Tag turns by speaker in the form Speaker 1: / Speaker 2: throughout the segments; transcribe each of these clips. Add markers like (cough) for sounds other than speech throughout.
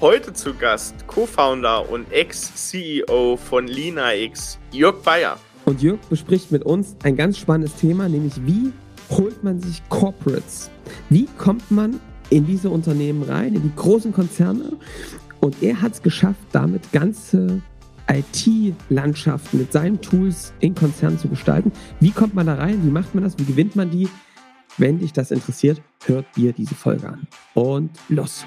Speaker 1: Heute zu Gast Co-Founder und Ex-CEO von LinaX, Jörg Bayer.
Speaker 2: Und Jörg bespricht mit uns ein ganz spannendes Thema, nämlich wie holt man sich Corporates? Wie kommt man in diese Unternehmen rein, in die großen Konzerne? Und er hat es geschafft, damit ganze IT-Landschaften mit seinen Tools in Konzernen zu gestalten. Wie kommt man da rein? Wie macht man das? Wie gewinnt man die? Wenn dich das interessiert, hört dir diese Folge an. Und los!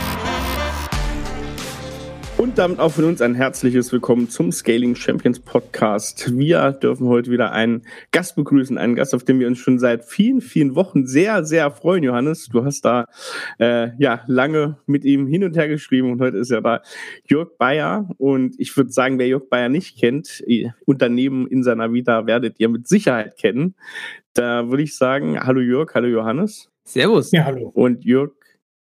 Speaker 1: Und damit auch von uns ein herzliches Willkommen zum Scaling Champions Podcast. Wir dürfen heute wieder einen Gast begrüßen, einen Gast, auf den wir uns schon seit vielen, vielen Wochen sehr, sehr freuen, Johannes. Du hast da äh, ja lange mit ihm hin und her geschrieben und heute ist er da Jörg Bayer. Und ich würde sagen, wer Jörg Bayer nicht kennt, Unternehmen in seiner Vita werdet ihr mit Sicherheit kennen. Da würde ich sagen, hallo Jörg, hallo Johannes.
Speaker 2: Servus.
Speaker 1: Ja, hallo. Und Jörg,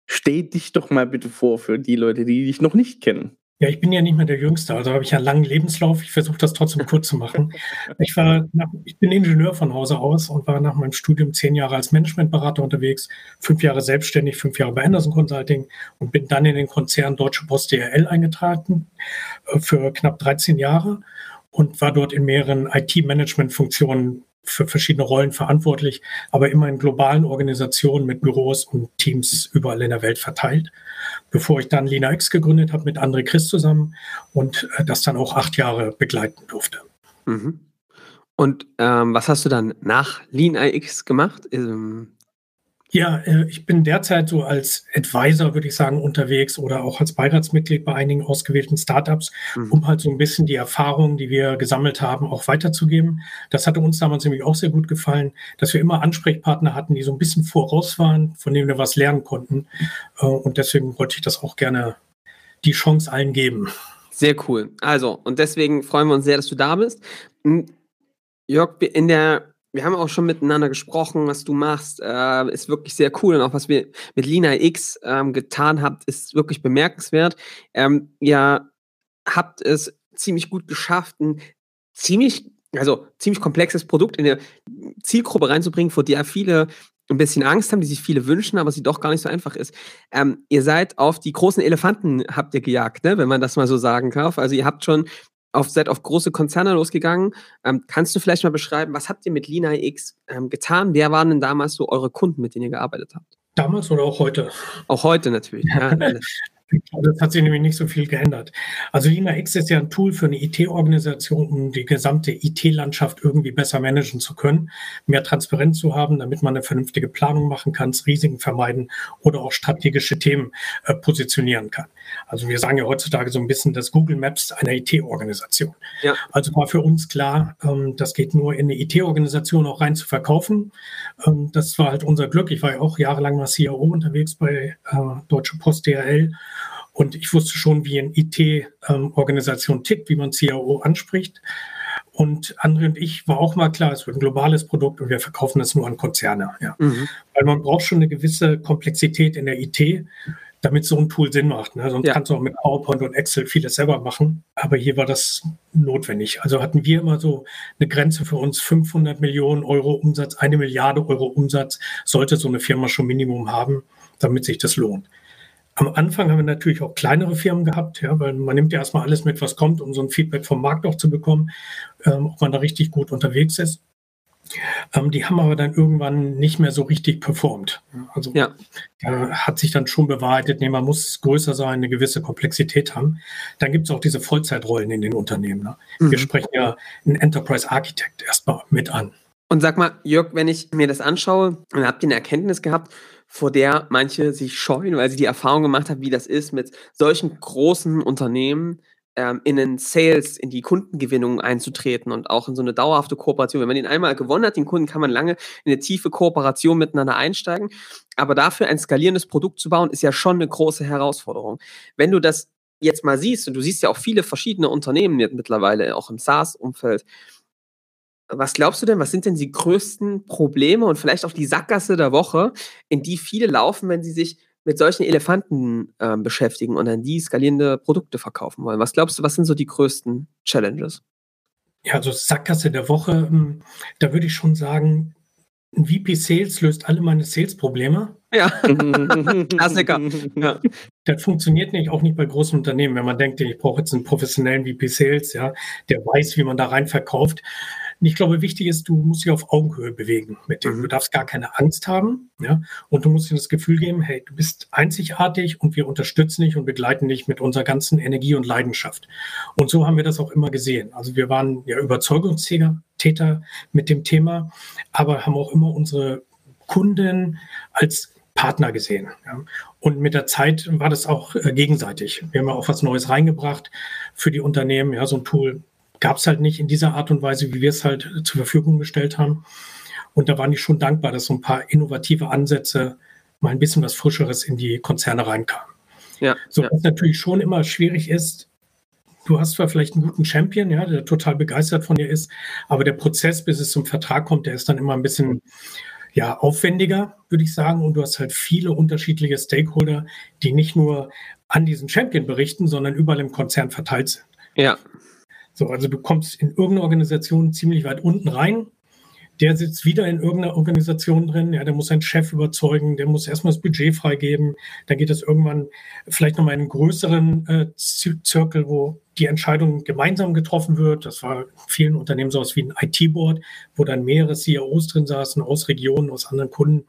Speaker 1: steh dich doch mal bitte vor für die Leute, die dich noch nicht kennen.
Speaker 3: Ja, ich bin ja nicht mehr der Jüngste, also habe ich einen langen Lebenslauf. Ich versuche das trotzdem (laughs) kurz zu machen. Ich war, nach, ich bin Ingenieur von Hause aus und war nach meinem Studium zehn Jahre als Managementberater unterwegs, fünf Jahre selbstständig, fünf Jahre bei Anderson Consulting und bin dann in den Konzern Deutsche Post DRL eingetreten äh, für knapp 13 Jahre und war dort in mehreren IT-Management-Funktionen für verschiedene Rollen verantwortlich, aber immer in globalen Organisationen mit Büros und Teams überall in der Welt verteilt bevor ich dann Lina X gegründet habe mit André Chris zusammen und äh, das dann auch acht Jahre begleiten durfte.
Speaker 2: Mhm. Und ähm, was hast du dann nach Lean X gemacht? Ähm,
Speaker 3: ja, äh, ich bin derzeit so als Advisor, würde ich sagen, unterwegs oder auch als Beiratsmitglied bei einigen ausgewählten Startups, mhm. um halt so ein bisschen die Erfahrungen, die wir gesammelt haben, auch weiterzugeben. Das hatte uns damals nämlich auch sehr gut gefallen, dass wir immer Ansprechpartner hatten, die so ein bisschen voraus waren, von denen wir was lernen konnten. Äh, und deswegen wollte ich das auch gerne die Chance allen geben.
Speaker 2: Sehr cool. Also, und deswegen freuen wir uns sehr, dass du da bist. Hm, Jörg, in der wir haben auch schon miteinander gesprochen, was du machst, äh, ist wirklich sehr cool. Und auch was wir mit Lina X ähm, getan habt, ist wirklich bemerkenswert. Ähm, ihr habt es ziemlich gut geschafft, ein ziemlich, also ziemlich komplexes Produkt in eine Zielgruppe reinzubringen, vor der viele ein bisschen Angst haben, die sich viele wünschen, aber sie doch gar nicht so einfach ist. Ähm, ihr seid auf die großen Elefanten habt ihr gejagt, ne? wenn man das mal so sagen darf. Also ihr habt schon auf, seid auf große Konzerne losgegangen. Ähm, kannst du vielleicht mal beschreiben, was habt ihr mit Lina X ähm, getan? Wer waren denn damals so eure Kunden, mit denen ihr gearbeitet habt?
Speaker 3: Damals oder auch heute?
Speaker 2: Auch heute natürlich. Ja, (laughs)
Speaker 3: Das hat sich nämlich nicht so viel geändert. Also Lina X ist ja ein Tool für eine IT-Organisation, um die gesamte IT-Landschaft irgendwie besser managen zu können, mehr Transparenz zu haben, damit man eine vernünftige Planung machen kann, Risiken vermeiden oder auch strategische Themen äh, positionieren kann. Also wir sagen ja heutzutage so ein bisschen das Google Maps einer IT-Organisation. Ja. Also war für uns klar, ähm, das geht nur in eine IT-Organisation auch rein zu verkaufen. Ähm, das war halt unser Glück. Ich war ja auch jahrelang als CIO unterwegs bei äh, Deutsche Post DRL und ich wusste schon, wie eine IT-Organisation tickt, wie man CIO anspricht. Und André und ich war auch mal klar, es wird ein globales Produkt und wir verkaufen das nur an Konzerne. Ja. Mhm. Weil man braucht schon eine gewisse Komplexität in der IT, damit so ein Tool Sinn macht. Ne? Sonst ja. kannst du auch mit PowerPoint und Excel vieles selber machen. Aber hier war das notwendig. Also hatten wir immer so eine Grenze für uns, 500 Millionen Euro Umsatz, eine Milliarde Euro Umsatz sollte so eine Firma schon Minimum haben, damit sich das lohnt. Am Anfang haben wir natürlich auch kleinere Firmen gehabt, ja, weil man nimmt ja erstmal alles mit, was kommt, um so ein Feedback vom Markt auch zu bekommen, ähm, ob man da richtig gut unterwegs ist. Ähm, die haben aber dann irgendwann nicht mehr so richtig performt. Also ja. da hat sich dann schon bewahrheitet, nee, man muss größer sein, eine gewisse Komplexität haben. Dann gibt es auch diese Vollzeitrollen in den Unternehmen. Ne? Mhm. Wir sprechen ja einen Enterprise Architect erstmal mit an.
Speaker 2: Und sag mal, Jörg, wenn ich mir das anschaue, dann habt ihr eine Erkenntnis gehabt, vor der manche sich scheuen, weil sie die Erfahrung gemacht haben, wie das ist, mit solchen großen Unternehmen ähm, in den Sales, in die Kundengewinnung einzutreten und auch in so eine dauerhafte Kooperation. Wenn man den einmal gewonnen hat, den Kunden, kann man lange in eine tiefe Kooperation miteinander einsteigen. Aber dafür ein skalierendes Produkt zu bauen, ist ja schon eine große Herausforderung. Wenn du das jetzt mal siehst, und du siehst ja auch viele verschiedene Unternehmen mittlerweile, auch im SaaS-Umfeld, was glaubst du denn, was sind denn die größten Probleme und vielleicht auch die Sackgasse der Woche, in die viele laufen, wenn sie sich mit solchen Elefanten äh, beschäftigen und dann die skalierende Produkte verkaufen wollen? Was glaubst du, was sind so die größten Challenges?
Speaker 3: Ja, also Sackgasse der Woche, hm, da würde ich schon sagen, ein VP Sales löst alle meine Sales-Probleme.
Speaker 2: Ja, (laughs) Klassiker. Ja.
Speaker 3: Das funktioniert nicht, auch nicht bei großen Unternehmen. Wenn man denkt, ich brauche jetzt einen professionellen VP Sales, ja, der weiß, wie man da rein verkauft. Und ich glaube, wichtig ist, du musst dich auf Augenhöhe bewegen mit dem. Mhm. Du darfst gar keine Angst haben. Ja? Und du musst dir das Gefühl geben, hey, du bist einzigartig und wir unterstützen dich und begleiten dich mit unserer ganzen Energie und Leidenschaft. Und so haben wir das auch immer gesehen. Also wir waren ja Überzeugungstäter mit dem Thema, aber haben auch immer unsere Kunden als Partner gesehen. Ja. Und mit der Zeit war das auch äh, gegenseitig. Wir haben ja auch was Neues reingebracht für die Unternehmen, ja, so ein Tool gab es halt nicht in dieser Art und Weise, wie wir es halt zur Verfügung gestellt haben. Und da waren die schon dankbar, dass so ein paar innovative Ansätze mal ein bisschen was Frischeres in die Konzerne reinkamen. Ja, so, ja. was natürlich schon immer schwierig ist, du hast zwar vielleicht einen guten Champion, ja, der total begeistert von dir ist, aber der Prozess, bis es zum Vertrag kommt, der ist dann immer ein bisschen ja, aufwendiger, würde ich sagen. Und du hast halt viele unterschiedliche Stakeholder, die nicht nur an diesen Champion berichten, sondern überall im Konzern verteilt sind.
Speaker 2: Ja.
Speaker 3: So, also du kommst in irgendeine Organisation ziemlich weit unten rein. Der sitzt wieder in irgendeiner Organisation drin. Ja, der muss seinen Chef überzeugen. Der muss erstmal das Budget freigeben. Dann geht es irgendwann vielleicht nochmal in einen größeren äh, Zirkel, wo die Entscheidung gemeinsam getroffen wird. Das war in vielen Unternehmen sowas wie ein IT-Board, wo dann mehrere CEOs drin saßen aus Regionen, aus anderen Kunden,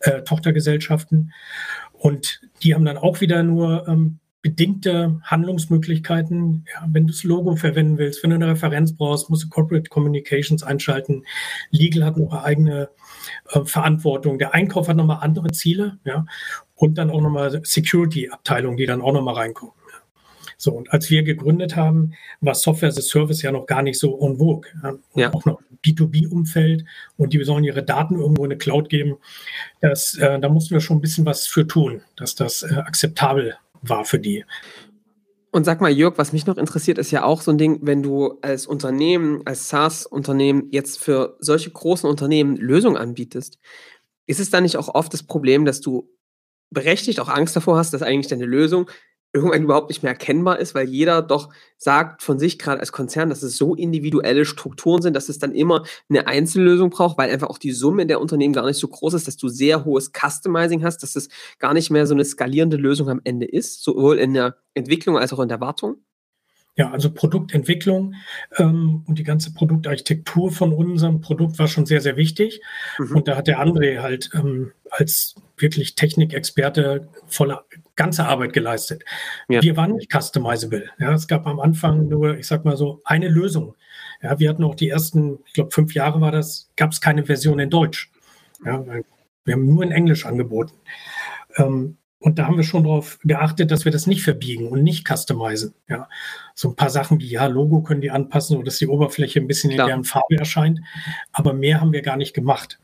Speaker 3: äh, Tochtergesellschaften. Und die haben dann auch wieder nur ähm, bedingte Handlungsmöglichkeiten. Ja, wenn du das Logo verwenden willst, wenn du eine Referenz brauchst, musst du Corporate Communications einschalten. Legal hat noch eine eigene äh, Verantwortung. Der Einkauf hat nochmal andere Ziele, ja, und dann auch nochmal Security-Abteilungen, die dann auch nochmal reinkommen. So, und als wir gegründet haben, war Software as a Service ja noch gar nicht so en vogue. Ja. ja. Auch noch B2B-Umfeld und die sollen ihre Daten irgendwo in eine Cloud geben. Das, äh, da mussten wir schon ein bisschen was für tun, dass das äh, akzeptabel war für die.
Speaker 2: Und sag mal, Jörg, was mich noch interessiert, ist ja auch so ein Ding, wenn du als Unternehmen, als SaaS-Unternehmen jetzt für solche großen Unternehmen Lösungen anbietest, ist es dann nicht auch oft das Problem, dass du berechtigt auch Angst davor hast, dass eigentlich deine Lösung irgendwann überhaupt nicht mehr erkennbar ist, weil jeder doch sagt von sich gerade als Konzern, dass es so individuelle Strukturen sind, dass es dann immer eine Einzellösung braucht, weil einfach auch die Summe der Unternehmen gar nicht so groß ist, dass du sehr hohes Customizing hast, dass es gar nicht mehr so eine skalierende Lösung am Ende ist, sowohl in der Entwicklung als auch in der Wartung?
Speaker 3: Ja, also Produktentwicklung ähm, und die ganze Produktarchitektur von unserem Produkt war schon sehr, sehr wichtig. Mhm. Und da hat der André halt ähm, als wirklich Technikexperte volle ganze Arbeit geleistet. Ja. Wir waren nicht customizable. Ja, es gab am Anfang nur, ich sag mal so, eine Lösung. Ja, wir hatten auch die ersten, ich glaube, fünf Jahre war das, gab es keine Version in Deutsch. Ja, wir haben nur in Englisch angeboten. Ähm, und da haben wir schon darauf geachtet, dass wir das nicht verbiegen und nicht customizen. Ja, so ein paar Sachen wie, ja, Logo können die anpassen oder dass die Oberfläche ein bisschen Klar. in deren Farbe erscheint. Aber mehr haben wir gar nicht gemacht.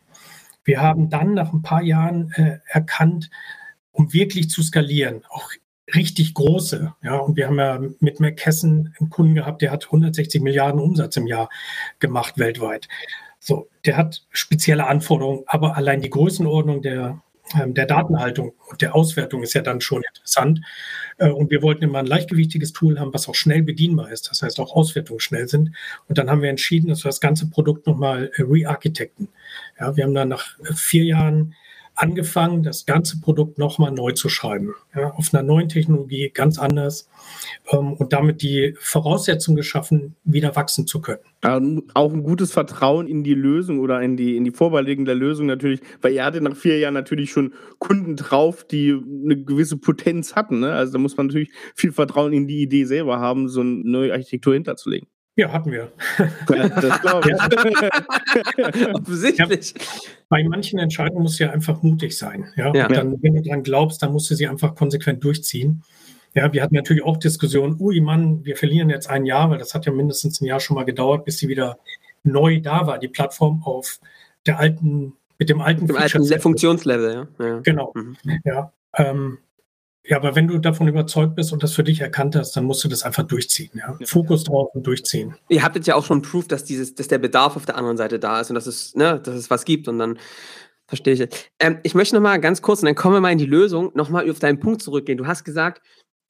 Speaker 3: Wir haben dann nach ein paar Jahren äh, erkannt, um wirklich zu skalieren, auch richtig große. Ja, und wir haben ja mit McKesson einen Kunden gehabt, der hat 160 Milliarden Umsatz im Jahr gemacht weltweit. So, der hat spezielle Anforderungen, aber allein die Größenordnung der der Datenhaltung und der Auswertung ist ja dann schon interessant. Äh, und wir wollten immer ein leichtgewichtiges Tool haben, was auch schnell bedienbar ist. Das heißt, auch Auswertungen schnell sind. Und dann haben wir entschieden, dass wir das ganze Produkt nochmal äh, re-architekten. Ja, wir haben dann nach äh, vier Jahren angefangen, das ganze Produkt nochmal neu zu schreiben. Ja, auf einer neuen Technologie, ganz anders. Ähm, und damit die Voraussetzungen geschaffen, wieder wachsen zu können.
Speaker 1: Ähm, auch ein gutes Vertrauen in die Lösung oder in die, in die Vorbereitung der Lösung natürlich, weil ihr hattet nach vier Jahren natürlich schon Kunden drauf, die eine gewisse Potenz hatten. Ne? Also da muss man natürlich viel Vertrauen in die Idee selber haben, so eine neue Architektur hinterzulegen.
Speaker 3: Ja, hatten wir. Das glaube ich. (laughs) (laughs) Offensichtlich. Ja, bei manchen Entscheidungen muss ja einfach mutig sein. Ja? ja. Dann, wenn du dran glaubst, dann musst du sie einfach konsequent durchziehen. Ja, wir hatten natürlich auch Diskussionen, ui Mann, wir verlieren jetzt ein Jahr, weil das hat ja mindestens ein Jahr schon mal gedauert, bis sie wieder neu da war, die Plattform auf der alten, mit dem alten,
Speaker 2: dem alten Funktionslevel, ja. ja.
Speaker 3: Genau. Mhm. Ja. Ähm, Ja, aber wenn du davon überzeugt bist und das für dich erkannt hast, dann musst du das einfach durchziehen. Ja? ja. Fokus drauf und durchziehen.
Speaker 2: Ihr habt jetzt ja auch schon Proof, dass dieses, dass der Bedarf auf der anderen Seite da ist und dass es, ne, dass es was gibt und dann verstehe ich. Ähm, ich möchte noch mal ganz kurz und dann kommen wir mal in die Lösung, noch mal auf deinen Punkt zurückgehen. Du hast gesagt,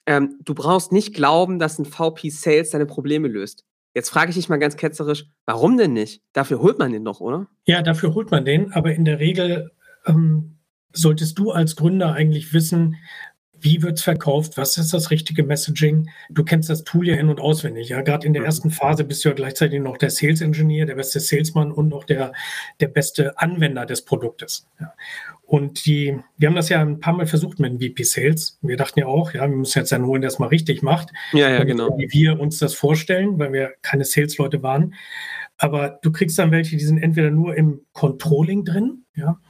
Speaker 2: ähm, du brauchst nicht glauben, dass ein VP Sales deine Probleme löst. Jetzt frage ich dich mal ganz ketzerisch, warum denn nicht? Dafür holt man den doch, oder?
Speaker 3: Ja, dafür holt man den, aber in der Regel ähm, solltest du als Gründer eigentlich wissen, wie wird es verkauft, was ist das richtige Messaging. Du kennst das Tool ja in- und auswendig. Ja, gerade in der mhm. ersten Phase bist du ja gleichzeitig noch der Sales Engineer, der beste Salesman und noch der, der beste Anwender des Produktes. Ja. Und die, wir haben das ja ein paar Mal versucht mit dem VP Sales. Wir dachten ja auch, ja, wir müssen jetzt einen holen, der es mal richtig macht.
Speaker 2: Ja, ja, genau.
Speaker 3: Wie wir uns das vorstellen, weil wir keine Sales-Leute waren. Aber du kriegst dann welche, die sind entweder nur im Controlling drin, ja,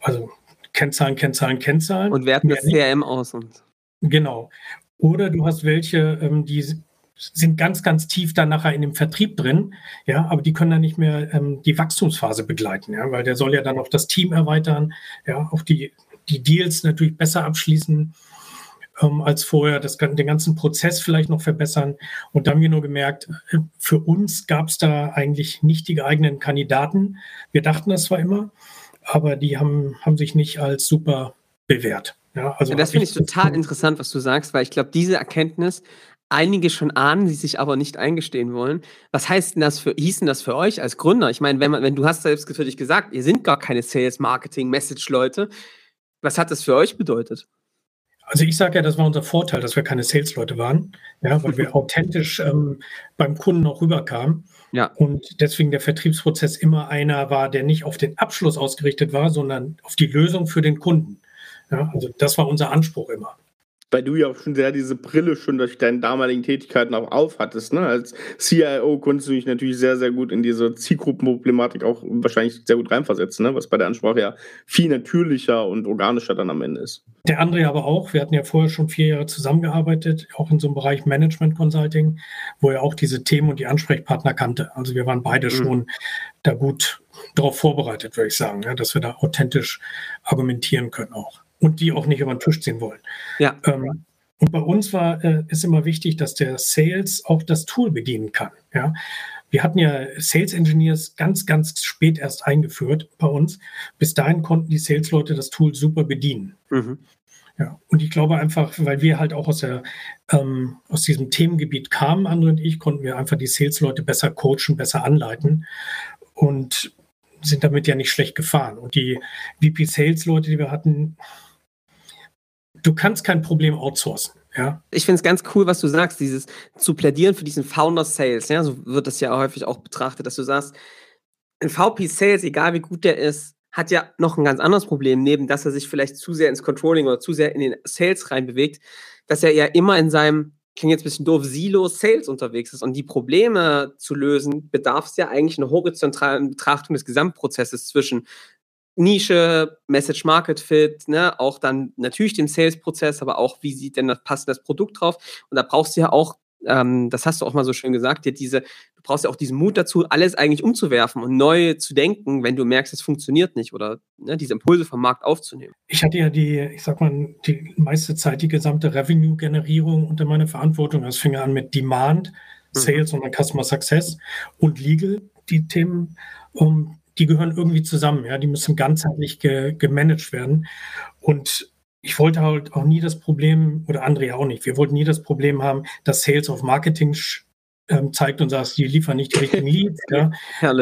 Speaker 3: also Kennzahlen, Kennzahlen, Kennzahlen.
Speaker 2: Und werten das CRM aus. Und
Speaker 3: genau. Oder du hast welche, ähm, die sind ganz, ganz tief dann nachher in dem Vertrieb drin, ja, aber die können dann nicht mehr ähm, die Wachstumsphase begleiten, ja, weil der soll ja dann auch das Team erweitern, ja, auch die, die Deals natürlich besser abschließen ähm, als vorher, das, den ganzen Prozess vielleicht noch verbessern. Und da haben wir nur gemerkt, äh, für uns gab es da eigentlich nicht die geeigneten Kandidaten. Wir dachten das zwar immer, aber die haben, haben sich nicht als super bewährt. Ja,
Speaker 2: also ja, das finde ich total interessant, was du sagst, weil ich glaube, diese Erkenntnis einige schon ahnen, die sich aber nicht eingestehen wollen. Was heißt denn das für, hieß denn das für euch als Gründer? Ich meine, wenn man, wenn du hast selbst für dich gesagt, ihr sind gar keine Sales, Marketing, Message-Leute. Was hat das für euch bedeutet?
Speaker 3: Also ich sage ja, das war unser Vorteil, dass wir keine Sales-Leute waren, ja, weil wir (laughs) authentisch ähm, beim Kunden auch rüberkamen. Ja. Und deswegen der Vertriebsprozess immer einer war, der nicht auf den Abschluss ausgerichtet war, sondern auf die Lösung für den Kunden. Ja, also das war unser Anspruch immer
Speaker 1: weil du ja auch schon sehr diese Brille schon durch deine damaligen Tätigkeiten auch aufhattest. Ne? Als CIO konntest du dich natürlich sehr, sehr gut in diese Zielgruppenproblematik auch wahrscheinlich sehr gut reinversetzen, ne? was bei der Ansprache ja viel natürlicher und organischer dann am Ende ist.
Speaker 3: Der andere aber auch. Wir hatten ja vorher schon vier Jahre zusammengearbeitet, auch in so einem Bereich Management Consulting, wo er auch diese Themen und die Ansprechpartner kannte. Also wir waren beide mhm. schon da gut darauf vorbereitet, würde ich sagen, ja, dass wir da authentisch argumentieren können auch und die auch nicht über den Tisch ziehen wollen. Ja. Ähm, und bei uns war äh, ist immer wichtig, dass der Sales auch das Tool bedienen kann. Ja. Wir hatten ja Sales Engineers ganz, ganz spät erst eingeführt bei uns. Bis dahin konnten die Sales-Leute das Tool super bedienen. Mhm. Ja, und ich glaube einfach, weil wir halt auch aus, der, ähm, aus diesem Themengebiet kamen, andere und ich, konnten wir einfach die Sales-Leute besser coachen, besser anleiten. Und sind damit ja nicht schlecht gefahren. Und die VP Sales Leute, die wir hatten, du kannst kein Problem outsourcen. Ja.
Speaker 2: Ich finde es ganz cool, was du sagst, dieses zu plädieren für diesen Founder Sales. Ja, so wird das ja häufig auch betrachtet, dass du sagst, ein VP Sales, egal wie gut der ist, hat ja noch ein ganz anderes Problem, neben dass er sich vielleicht zu sehr ins Controlling oder zu sehr in den Sales reinbewegt, dass er ja immer in seinem, klingt jetzt ein bisschen doof, Silo Sales unterwegs ist. Und die Probleme zu lösen, bedarf es ja eigentlich einer horizontalen Betrachtung des Gesamtprozesses zwischen Nische, Message Market Fit, ne, auch dann natürlich dem Sales-Prozess, aber auch, wie sieht denn das passende Produkt drauf? Und da brauchst du ja auch, ähm, das hast du auch mal so schön gesagt, ja, diese, du brauchst ja auch diesen Mut dazu, alles eigentlich umzuwerfen und neu zu denken, wenn du merkst, es funktioniert nicht oder ne, diese Impulse vom Markt aufzunehmen.
Speaker 3: Ich hatte ja die, ich sag mal, die meiste Zeit die gesamte Revenue-Generierung unter meiner Verantwortung. Es fing an mit Demand, mhm. Sales mhm. und Customer Success und Legal, die Themen. Um, die gehören irgendwie zusammen, ja, die müssen ganzheitlich ge gemanagt werden. Und ich wollte halt auch nie das Problem, oder andere ja auch nicht, wir wollten nie das Problem haben, dass Sales auf Marketing ähm, zeigt und sagt, die liefern nicht die richtigen Leads, (laughs) ja.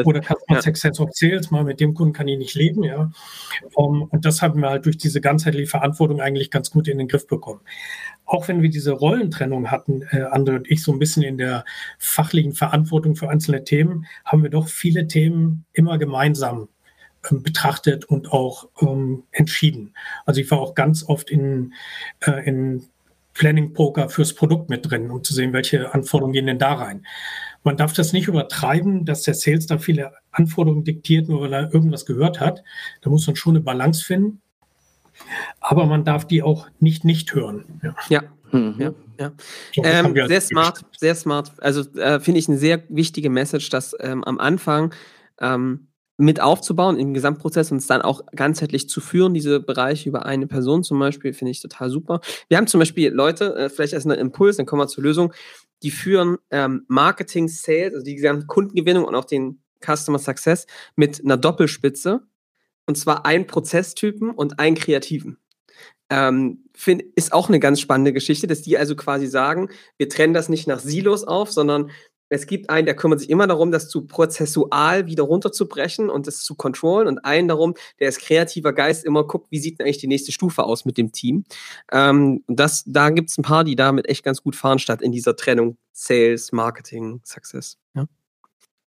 Speaker 3: Oder Customer ja. Success of Sales, mal mit dem Kunden kann ich nicht leben, ja. Um, und das haben wir halt durch diese ganzheitliche Verantwortung eigentlich ganz gut in den Griff bekommen auch wenn wir diese Rollentrennung hatten, äh, Andre und ich, so ein bisschen in der fachlichen Verantwortung für einzelne Themen, haben wir doch viele Themen immer gemeinsam ähm, betrachtet und auch ähm, entschieden. Also ich war auch ganz oft in, äh, in Planning Poker fürs Produkt mit drin, um zu sehen, welche Anforderungen gehen denn da rein. Man darf das nicht übertreiben, dass der Sales da viele Anforderungen diktiert, nur weil er irgendwas gehört hat. Da muss man schon eine Balance finden. Aber man darf die auch nicht nicht hören.
Speaker 2: Ja. ja. Mhm. ja, ja. Ähm, sehr smart, sehr smart. Also äh, finde ich eine sehr wichtige Message, dass ähm, am Anfang ähm, mit aufzubauen im Gesamtprozess und es dann auch ganzheitlich zu führen, diese Bereiche über eine Person zum Beispiel, finde ich total super. Wir haben zum Beispiel Leute, äh, vielleicht als einen Impuls, dann kommen wir zur Lösung, die führen ähm, Marketing, Sales, also die gesamte Kundengewinnung und auch den Customer Success mit einer Doppelspitze. Und zwar ein Prozesstypen und einen Kreativen. Ähm, find, ist auch eine ganz spannende Geschichte, dass die also quasi sagen, wir trennen das nicht nach Silos auf, sondern es gibt einen, der kümmert sich immer darum, das zu prozessual wieder runterzubrechen und das zu kontrollen und einen darum, der ist kreativer Geist, immer guckt, wie sieht denn eigentlich die nächste Stufe aus mit dem Team. Ähm, das, da gibt es ein paar, die damit echt ganz gut fahren, statt in dieser Trennung Sales, Marketing, Success. Ja.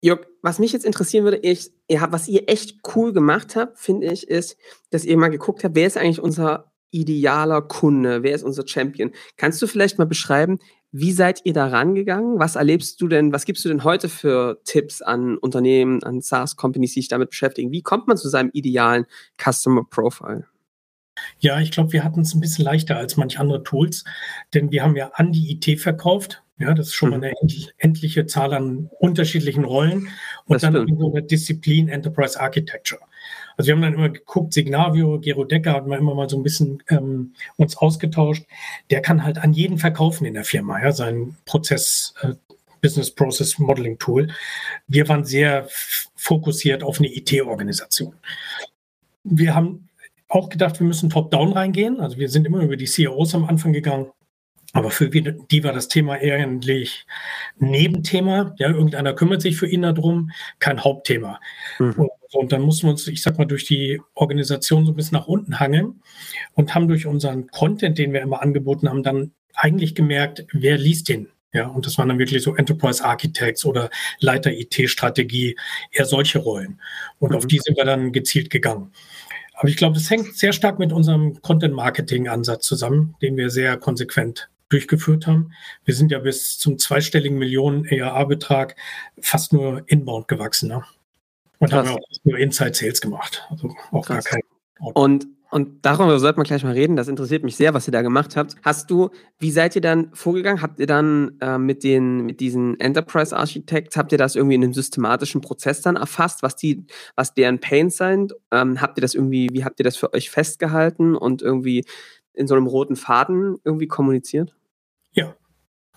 Speaker 2: Jörg, was mich jetzt interessieren würde, ich, habt, was ihr echt cool gemacht habt, finde ich, ist, dass ihr mal geguckt habt, wer ist eigentlich unser idealer Kunde, wer ist unser Champion? Kannst du vielleicht mal beschreiben, wie seid ihr da rangegangen? Was erlebst du denn, was gibst du denn heute für Tipps an Unternehmen, an SaaS-Companies, die sich damit beschäftigen? Wie kommt man zu seinem idealen Customer Profile?
Speaker 3: Ja, ich glaube, wir hatten es ein bisschen leichter als manch andere Tools, denn wir haben ja an die IT verkauft. Ja, das ist schon mhm. mal eine endliche Zahl an unterschiedlichen Rollen und das dann stimmt. so eine Disziplin Enterprise Architecture. Also wir haben dann immer geguckt, Signavio, Gero Decker hat man immer mal so ein bisschen ähm, uns ausgetauscht. Der kann halt an jeden verkaufen in der Firma, ja, seinen Prozess, äh, Business Process Modeling Tool. Wir waren sehr fokussiert auf eine IT-Organisation. Wir haben auch gedacht, wir müssen top-down reingehen. Also wir sind immer über die CEOs am Anfang gegangen. Aber für die war das Thema eigentlich Nebenthema. Ja, irgendeiner kümmert sich für ihn darum, kein Hauptthema. Mhm. Und und dann mussten wir uns, ich sag mal, durch die Organisation so ein bisschen nach unten hangeln und haben durch unseren Content, den wir immer angeboten haben, dann eigentlich gemerkt, wer liest den? Ja, und das waren dann wirklich so Enterprise Architects oder Leiter IT-Strategie, eher solche Rollen. Und mhm. auf die sind wir dann gezielt gegangen. Aber ich glaube, das hängt sehr stark mit unserem Content-Marketing-Ansatz zusammen, den wir sehr konsequent durchgeführt haben. Wir sind ja bis zum zweistelligen Millionen ERA-Betrag fast nur inbound gewachsen. Ne? Und Krass. haben auch nur Inside Sales gemacht. Also auch Krass. gar kein.
Speaker 2: Und und darüber sollte man gleich mal reden. Das interessiert mich sehr, was ihr da gemacht habt. Hast du, wie seid ihr dann vorgegangen? Habt ihr dann äh, mit den, mit diesen Enterprise Architects, habt ihr das irgendwie in einem systematischen Prozess dann erfasst, was die, was deren Pains sind? Ähm, habt ihr das irgendwie, wie habt ihr das für euch festgehalten und irgendwie in so einem roten Faden irgendwie kommuniziert?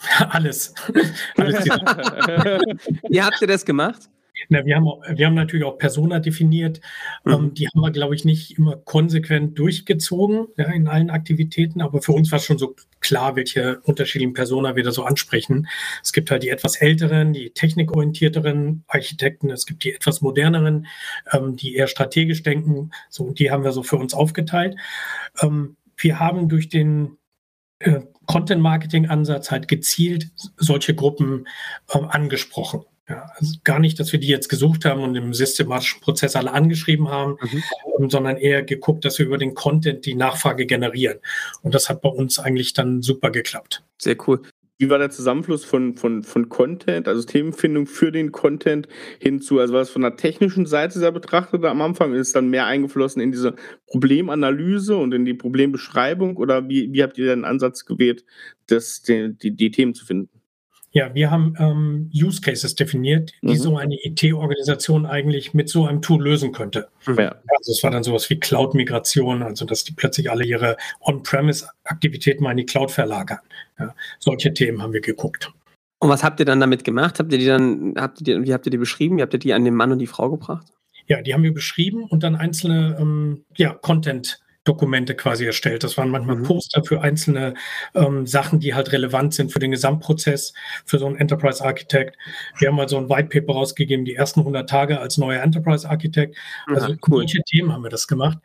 Speaker 2: (laughs)
Speaker 3: Alles.
Speaker 2: Alles wie habt ihr das gemacht?
Speaker 3: Na, wir, haben wir haben natürlich auch Persona definiert. Mhm. Ähm, die haben wir, glaube ich, nicht immer konsequent durchgezogen ja, in allen Aktivitäten, aber für uns war schon so klar, welche unterschiedlichen Persona wir da so ansprechen. Es gibt halt die etwas älteren, die technikorientierteren Architekten, es gibt die etwas moderneren, ähm, die eher strategisch denken. So, die haben wir so für uns aufgeteilt. Ähm, wir haben durch den äh, Content-Marketing-Ansatz halt gezielt solche Gruppen äh, angesprochen. Ja, also gar nicht, dass wir die jetzt gesucht haben und im systematischen Prozess alle angeschrieben haben, mhm. Ähm, sondern eher geguckt, dass wir über den Content die Nachfrage generieren. Und das hat bei uns eigentlich dann super geklappt.
Speaker 1: Sehr cool. Wie war der Zusammenfluss von, von, von Content, also Themenfindung für den Content hinzu, also was von der technischen Seite sehr betrachtet am Anfang, ist dann mehr eingeflossen in diese Problemanalyse und in die Problembeschreibung oder wie, wie habt ihr den Ansatz gewählt, das, die, die, die Themen zu finden?
Speaker 3: Ja, wir haben ähm, Use Cases definiert, die mhm. so eine IT-Organisation eigentlich mit so einem Tool lösen könnte. Mhm. Ja. Also es war dann sowas wie Cloud-Migration, also dass die plötzlich alle ihre On-Premise-Aktivitäten mal in die Cloud verlagern. Ja, solche Themen haben wir geguckt.
Speaker 2: Und was habt ihr dann damit gemacht? Habt ihr die dann, habt ihr die, wie habt ihr die beschrieben? Wie habt ihr die an den Mann und die Frau gebracht?
Speaker 3: Ja, die haben wir beschrieben und dann einzelne ähm, ja, Content Dokumente quasi erstellt. Das waren manchmal mhm. Poster für einzelne ähm, Sachen, die halt relevant sind für den Gesamtprozess, für so einen Enterprise Architect. Wir haben mal so ein White Paper rausgegeben, die ersten 100 Tage als neuer Enterprise Architect. Also ja, cool. solche Themen haben wir das gemacht.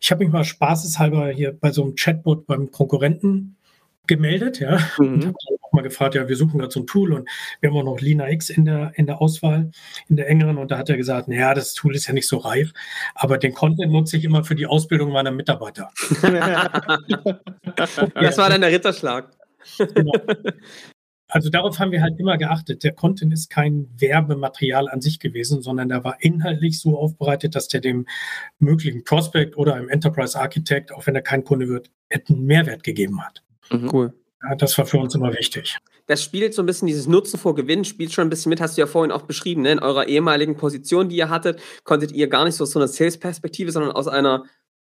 Speaker 3: Ich habe mich mal spaßeshalber hier bei so einem Chatbot beim Konkurrenten gemeldet, ja, mhm. und habe auch mal gefragt, ja, wir suchen gerade so ein Tool und wir haben auch noch Lina X in der, in der Auswahl, in der engeren, und da hat er gesagt, naja, das Tool ist ja nicht so reif, aber den Content nutze ich immer für die Ausbildung meiner Mitarbeiter. (laughs)
Speaker 2: das war dann der Ritterschlag. Genau.
Speaker 3: Also darauf haben wir halt immer geachtet. Der Content ist kein Werbematerial an sich gewesen, sondern der war inhaltlich so aufbereitet, dass der dem möglichen Prospect oder einem Enterprise Architect, auch wenn er kein Kunde wird, einen Mehrwert gegeben hat.
Speaker 2: Mhm. Cool.
Speaker 3: Ja, das war für uns immer wichtig.
Speaker 2: Das spielt so ein bisschen dieses Nutzen vor Gewinn, spielt schon ein bisschen mit, hast du ja vorhin auch beschrieben. Ne? In eurer ehemaligen Position, die ihr hattet, konntet ihr gar nicht so aus so einer Sales-Perspektive, sondern aus einer,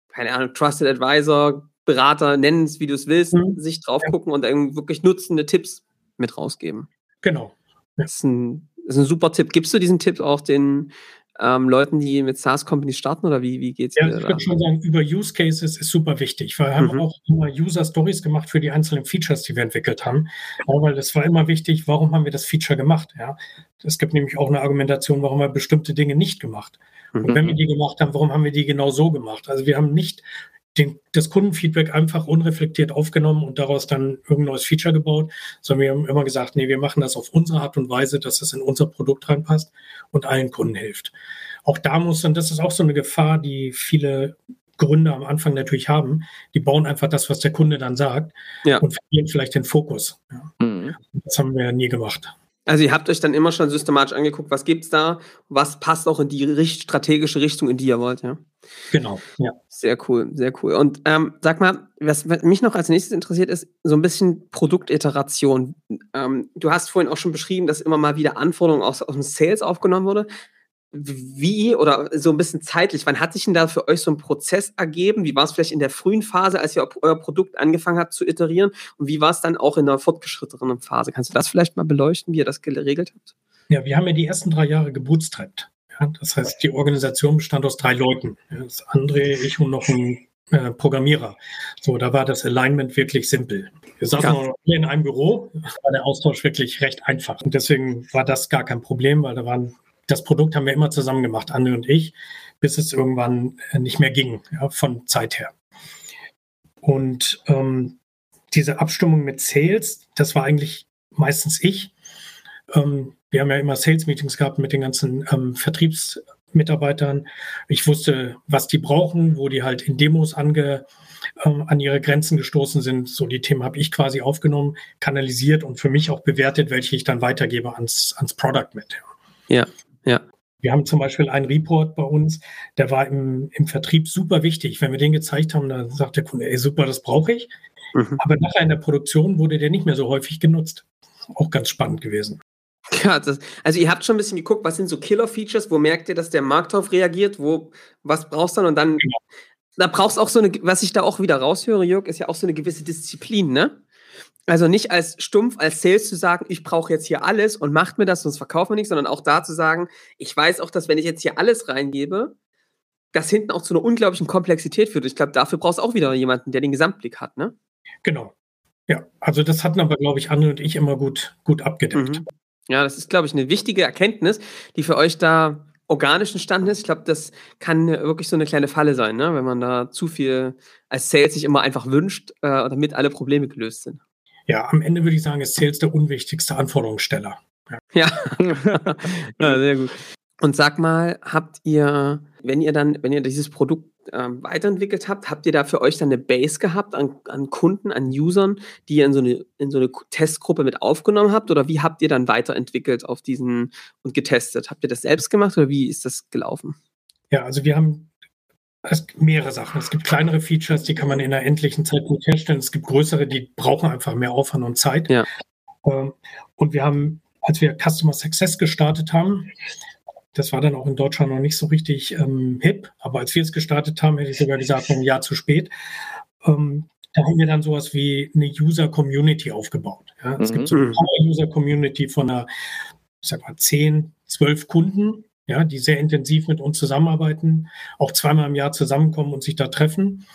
Speaker 2: keine Ahnung, Trusted Advisor, Berater, nennen es wie du es willst, mhm. sich drauf gucken und dann wirklich nutzende Tipps mit rausgeben.
Speaker 3: Genau.
Speaker 2: Ja. Das, ist ein, das ist ein super Tipp. Gibst du diesen Tipp auch den ähm, Leuten, die mit SaaS-Companies starten oder wie, wie geht es?
Speaker 3: Ja, ich würde schon sagen, über Use Cases ist super wichtig. Wir haben mhm. auch immer User-Stories gemacht für die einzelnen Features, die wir entwickelt haben. Ja, weil es war immer wichtig, warum haben wir das Feature gemacht? Ja, es gibt nämlich auch eine Argumentation, warum wir bestimmte Dinge nicht gemacht. Mhm. Und wenn wir die gemacht haben, warum haben wir die genau so gemacht? Also wir haben nicht den, das Kundenfeedback einfach unreflektiert aufgenommen und daraus dann irgendein neues Feature gebaut, sondern wir haben immer gesagt, nee, wir machen das auf unsere Art und Weise, dass es in unser Produkt reinpasst und allen Kunden hilft. Auch da muss, und das ist auch so eine Gefahr, die viele Gründer am Anfang natürlich haben, die bauen einfach das, was der Kunde dann sagt ja. und verlieren vielleicht den Fokus. Ja. Mhm. Das haben wir nie gemacht.
Speaker 2: Also ihr habt euch dann immer schon systematisch angeguckt, was gibt es da, was passt auch in die richt strategische Richtung, in die ihr wollt, ja?
Speaker 3: Genau, ja.
Speaker 2: Sehr cool, sehr cool. Und ähm, sag mal, was mich noch als nächstes interessiert, ist so ein bisschen Produktiteration. Ähm, du hast vorhin auch schon beschrieben, dass immer mal wieder Anforderungen aus, aus dem Sales aufgenommen wurde wie oder so ein bisschen zeitlich, wann hat sich denn da für euch so ein Prozess ergeben? Wie war es vielleicht in der frühen Phase, als ihr euer Produkt angefangen habt zu iterieren? Und wie war es dann auch in der fortgeschrittenen Phase? Kannst du das vielleicht mal beleuchten, wie ihr das geregelt habt?
Speaker 3: Ja, wir haben ja die ersten drei Jahre gebootstrapped. Ja, das heißt, die Organisation bestand aus drei Leuten. Das André, ich und noch ein äh, Programmierer. So, da war das Alignment wirklich simpel. Wir saßen ja. in einem Büro, war der Austausch wirklich recht einfach. Und deswegen war das gar kein Problem, weil da waren das Produkt haben wir immer zusammen gemacht, Anne und ich, bis es irgendwann äh, nicht mehr ging, ja, von Zeit her. Und ähm, diese Abstimmung mit Sales, das war eigentlich meistens ich. Ähm, wir haben ja immer Sales-Meetings gehabt mit den ganzen ähm, Vertriebsmitarbeitern. Ich wusste, was die brauchen, wo die halt in Demos ange, ähm, an ihre Grenzen gestoßen sind. So die Themen habe ich quasi aufgenommen, kanalisiert und für mich auch bewertet, welche ich dann weitergebe ans, ans Product mit.
Speaker 2: Ja. Ja.
Speaker 3: Wir haben zum Beispiel einen Report bei uns, der war im, im Vertrieb super wichtig. Wenn wir den gezeigt haben, dann sagt der Kunde, ey, super, das brauche ich. Mhm. Aber nachher in der Produktion wurde der nicht mehr so häufig genutzt. Auch ganz spannend gewesen.
Speaker 2: Ja, das, also ihr habt schon ein bisschen geguckt, was sind so Killer-Features, wo merkt ihr, dass der Markt darauf reagiert, wo, was brauchst du dann und dann, genau. da brauchst du auch so eine, was ich da auch wieder raushöre, Jörg, ist ja auch so eine gewisse Disziplin, ne? Also nicht als stumpf, als Sales zu sagen, ich brauche jetzt hier alles und macht mir das, sonst verkaufen wir nichts, sondern auch da zu sagen, ich weiß auch, dass wenn ich jetzt hier alles reingebe, das hinten auch zu einer unglaublichen Komplexität führt. Ich glaube, dafür brauchst du auch wieder jemanden, der den Gesamtblick hat, ne?
Speaker 3: Genau. Ja, also das hatten aber, glaube ich, Anne und ich immer gut, gut abgedeckt. Mhm.
Speaker 2: Ja, das ist, glaube ich, eine wichtige Erkenntnis, die für euch da organisch entstanden ist. Ich glaube, das kann wirklich so eine kleine Falle sein, ne? wenn man da zu viel als Sales sich immer einfach wünscht, äh, damit alle Probleme gelöst sind
Speaker 3: ja, am Ende würde ich sagen, ist Sales der unwichtigste Anforderungssteller.
Speaker 2: Ja, ja. (laughs) ja sehr gut. Und sag mal, habt ihr, wenn ihr dann, wenn ihr dieses Produkt ähm, weiterentwickelt habt, habt ihr da für euch dann eine Base gehabt an, an Kunden, an Usern, die ihr in so, eine, in so eine Testgruppe mit aufgenommen habt? Oder wie habt ihr dann weiterentwickelt auf diesen und getestet? Habt ihr das selbst gemacht oder wie ist das gelaufen?
Speaker 3: Ja, also wir haben es gibt mehrere Sachen. Es gibt kleinere Features, die kann man in einer endlichen Zeit gut herstellen. Es gibt größere, die brauchen einfach mehr Aufwand und Zeit. Ja. Ähm, und wir haben, als wir Customer Success gestartet haben, das war dann auch in Deutschland noch nicht so richtig ähm, hip, aber als wir es gestartet haben, hätte ich sogar gesagt, ein Jahr zu spät. Ähm, da haben wir dann sowas wie eine User Community aufgebaut. Ja, es mhm. gibt so eine User Community von einer, ich sag mal, 10, 12 Kunden, ja, die sehr intensiv mit uns zusammenarbeiten, auch zweimal im Jahr zusammenkommen und sich da treffen.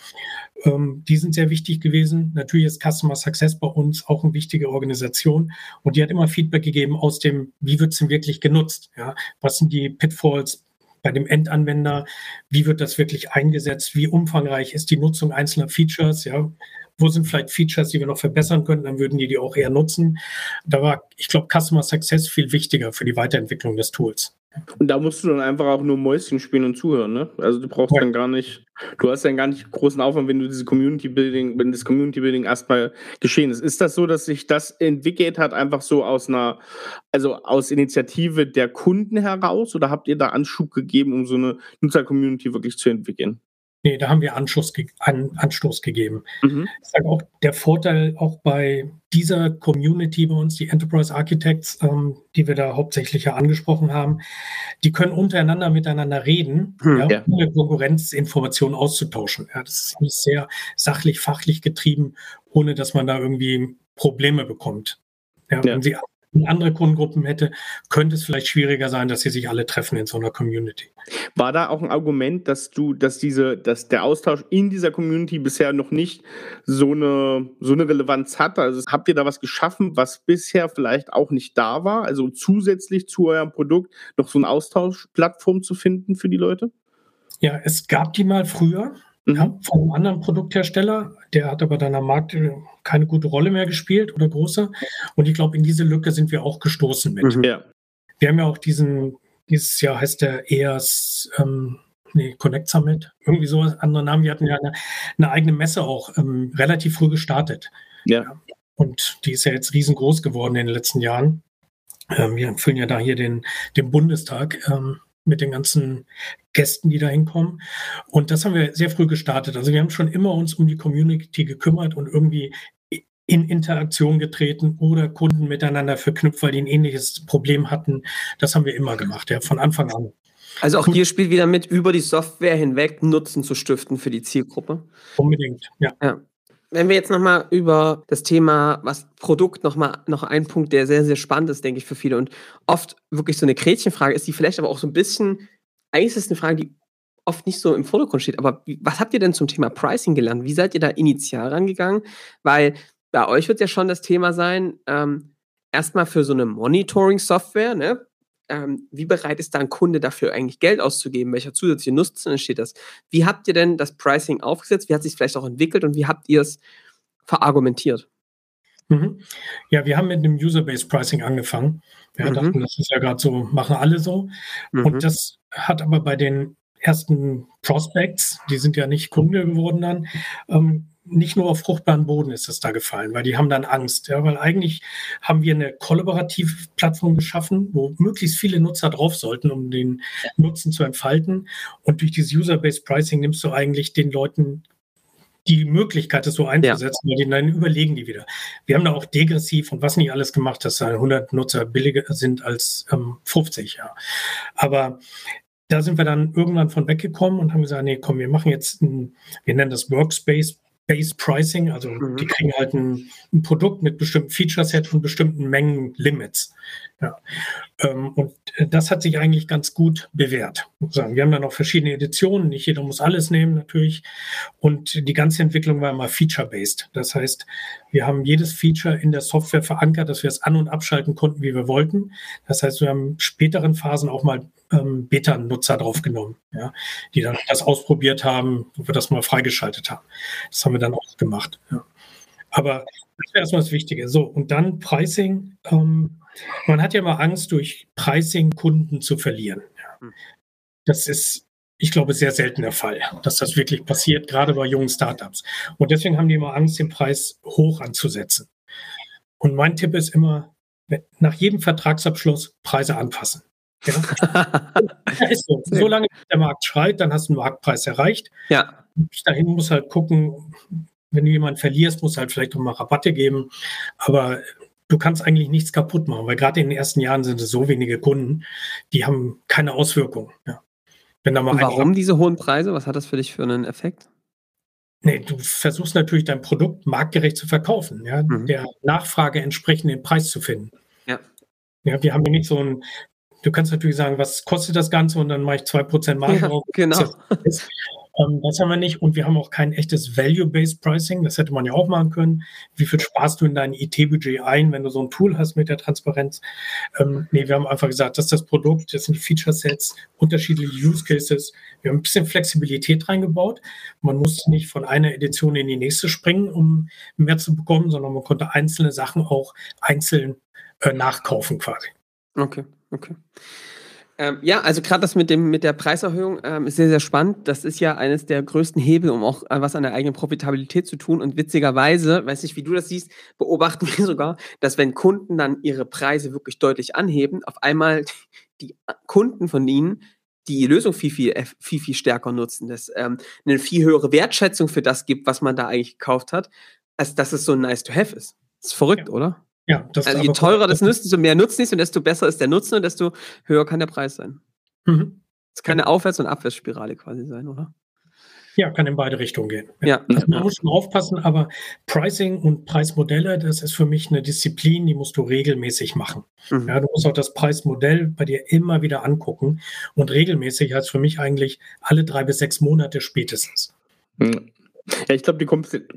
Speaker 3: Ähm, die sind sehr wichtig gewesen. Natürlich ist Customer Success bei uns auch eine wichtige Organisation und die hat immer Feedback gegeben aus dem, wie wird es denn wirklich genutzt? Ja, was sind die Pitfalls bei dem Endanwender? Wie wird das wirklich eingesetzt? Wie umfangreich ist die Nutzung einzelner Features? Ja, wo sind vielleicht Features, die wir noch verbessern können, dann würden die die auch eher nutzen. Da war, ich glaube, Customer Success viel wichtiger für die Weiterentwicklung des Tools.
Speaker 1: Und da musst du dann einfach auch nur Mäuschen spielen und zuhören, ne? Also du brauchst ja. dann gar nicht, du hast dann gar nicht großen Aufwand, wenn du diese Community Building, wenn das Community Building erstmal geschehen ist. Ist das so, dass sich das entwickelt hat, einfach so aus einer, also aus Initiative der Kunden heraus oder habt ihr da Anschub gegeben, um so eine Nutzer-Community wirklich zu entwickeln?
Speaker 3: Nee, da haben wir Anschluss ge an, Anstoß gegeben. Mhm. Ich sage auch, der Vorteil auch bei dieser Community bei uns, die Enterprise Architects, ähm, die wir da hauptsächlich ja angesprochen haben, die können untereinander miteinander reden, mhm, ja, ja. ohne Konkurrenzinformationen auszutauschen. Ja, das ist sehr sachlich, fachlich getrieben, ohne dass man da irgendwie Probleme bekommt. Ja. Wenn sie andere Kundengruppen hätte, könnte es vielleicht schwieriger sein, dass sie sich alle treffen in so einer Community.
Speaker 1: War da auch ein Argument, dass du, dass diese, dass der Austausch in dieser Community bisher noch nicht so eine, so eine Relevanz hat? Also habt ihr da was geschaffen, was bisher vielleicht auch nicht da war? Also zusätzlich zu eurem Produkt noch so eine Austauschplattform zu finden für die Leute?
Speaker 3: Ja, es gab die mal früher. Mhm. Ja, von einem anderen Produkthersteller. Der hat aber dann am Markt äh, keine gute Rolle mehr gespielt oder große. Und ich glaube, in diese Lücke sind wir auch gestoßen mit. Mhm. Ja. Wir haben ja auch diesen, dieses Jahr heißt der EAS, ähm, nee, Connect Summit, irgendwie so andere Namen. Wir hatten ja eine, eine eigene Messe auch ähm, relativ früh gestartet. Ja. ja. Und die ist ja jetzt riesengroß geworden in den letzten Jahren. Ähm, wir füllen ja da hier den, den Bundestag. Ähm, mit den ganzen Gästen, die da hinkommen. Und das haben wir sehr früh gestartet. Also wir haben schon immer uns um die Community gekümmert und irgendwie in Interaktion getreten oder Kunden miteinander verknüpft, weil die ein ähnliches Problem hatten. Das haben wir immer gemacht, ja, von Anfang an.
Speaker 2: Also auch hier spielt wieder mit, über die Software hinweg Nutzen zu stiften für die Zielgruppe.
Speaker 3: Unbedingt, ja. ja.
Speaker 2: Wenn wir jetzt nochmal über das Thema, was Produkt nochmal, noch ein Punkt, der sehr, sehr spannend ist, denke ich, für viele und oft wirklich so eine Gretchenfrage ist, die vielleicht aber auch so ein bisschen, eigentlich ist es eine Frage, die oft nicht so im Vordergrund steht, aber was habt ihr denn zum Thema Pricing gelernt? Wie seid ihr da initial rangegangen? Weil bei euch wird ja schon das Thema sein, ähm, erstmal für so eine Monitoring-Software, ne? Ähm, wie bereit ist da ein Kunde dafür eigentlich Geld auszugeben? Welcher zusätzliche Nutzen entsteht das? Wie habt ihr denn das Pricing aufgesetzt? Wie hat sich vielleicht auch entwickelt und wie habt ihr es verargumentiert?
Speaker 3: Mhm. Ja, wir haben mit einem User-Based Pricing angefangen. Wir mhm. dachten, das ist ja gerade so, machen alle so. Mhm. Und das hat aber bei den ersten Prospects, die sind ja nicht Kunde geworden dann, ähm, nicht nur auf fruchtbaren Boden ist es da gefallen, weil die haben dann Angst. Ja, weil eigentlich haben wir eine kollaborative Plattform geschaffen, wo möglichst viele Nutzer drauf sollten, um den Nutzen zu entfalten. Und durch dieses User-Based Pricing nimmst du eigentlich den Leuten die Möglichkeit, das so einzusetzen, ja. weil die dann überlegen die wieder. Wir haben da auch degressiv und was nicht alles gemacht, dass 100 Nutzer billiger sind als ähm, 50. Ja. Aber da sind wir dann irgendwann von weggekommen und haben gesagt, nee, komm, wir machen jetzt, ein, wir nennen das Workspace Based Pricing, also mhm. die kriegen halt ein, ein, Produkt mit bestimmten Feature-Set und bestimmten Mengen Limits. Ja. Ähm, und äh, das hat sich eigentlich ganz gut bewährt. Wir haben dann noch verschiedene Editionen, nicht jeder muss alles nehmen natürlich. Und die ganze Entwicklung war immer Feature-based. Das heißt, wir haben jedes Feature in der Software verankert, dass wir es an- und abschalten konnten, wie wir wollten. Das heißt, wir haben in späteren Phasen auch mal ähm, Beta-Nutzer draufgenommen, ja, die dann das ausprobiert haben, wo wir das mal freigeschaltet haben. Das haben wir dann auch gemacht. Ja. Aber das wäre erstmal das Wichtige. So, und dann Pricing. Ähm, man hat ja mal Angst, durch Pricing Kunden zu verlieren. Ja. Hm. Das ist, ich glaube, sehr selten der Fall, dass das wirklich passiert, gerade bei jungen Startups. Und deswegen haben die immer Angst, den Preis hoch anzusetzen. Und mein Tipp ist immer, nach jedem Vertragsabschluss Preise anpassen. (laughs) Ja. ist so. Solange der Markt schreit, dann hast du einen Marktpreis erreicht. Ja. Dahin muss halt gucken, wenn du jemanden verlierst, muss halt vielleicht auch mal Rabatte geben. Aber du kannst eigentlich nichts kaputt machen, weil gerade in den ersten Jahren sind es so wenige Kunden, die haben keine Auswirkungen. Ja.
Speaker 2: warum diese hohen Preise? Was hat das für dich für einen Effekt?
Speaker 3: Nee, du versuchst natürlich dein Produkt marktgerecht zu verkaufen, ja, mhm. der Nachfrage entsprechend den Preis zu finden. Ja. Ja, wir haben ja nicht so ein Du kannst natürlich sagen, was kostet das Ganze und dann mache ich 2% Marge ja, drauf.
Speaker 2: Genau.
Speaker 3: Ähm, das haben wir nicht und wir haben auch kein echtes Value-Based Pricing. Das hätte man ja auch machen können. Wie viel sparst du in dein IT-Budget ein, wenn du so ein Tool hast mit der Transparenz? Ähm, nee, wir haben einfach gesagt, das ist das Produkt, das sind Feature-Sets, unterschiedliche Use Cases. Wir haben ein bisschen Flexibilität reingebaut. Man musste nicht von einer Edition in die nächste springen, um mehr zu bekommen, sondern man konnte einzelne Sachen auch einzeln äh, nachkaufen quasi.
Speaker 2: Okay. Okay. Ähm, ja, also gerade das mit, dem, mit der Preiserhöhung ähm, ist sehr, sehr spannend. Das ist ja eines der größten Hebel, um auch äh, was an der eigenen Profitabilität zu tun. Und witzigerweise, weiß nicht, wie du das siehst, beobachten (laughs) wir sogar, dass wenn Kunden dann ihre Preise wirklich deutlich anheben, auf einmal die Kunden von ihnen die Lösung viel, viel, viel, viel stärker nutzen, dass ähm, eine viel höhere Wertschätzung für das gibt, was man da eigentlich gekauft hat, als dass es so nice to have ist. Das ist verrückt,
Speaker 3: ja.
Speaker 2: oder?
Speaker 3: Ja,
Speaker 2: das also je teurer das nutzt, desto mehr nutzt es und desto besser ist der Nutzen und desto höher kann der Preis sein. Mhm. Es kann eine Aufwärts- und Abwärtsspirale quasi sein, oder?
Speaker 3: Ja, kann in beide Richtungen gehen. Ja. Also man muss schon aufpassen, aber Pricing und Preismodelle, das ist für mich eine Disziplin, die musst du regelmäßig machen. Mhm. Ja, du musst auch das Preismodell bei dir immer wieder angucken. Und regelmäßig heißt für mich eigentlich alle drei bis sechs Monate spätestens.
Speaker 1: Mhm. Ja, ich glaube, die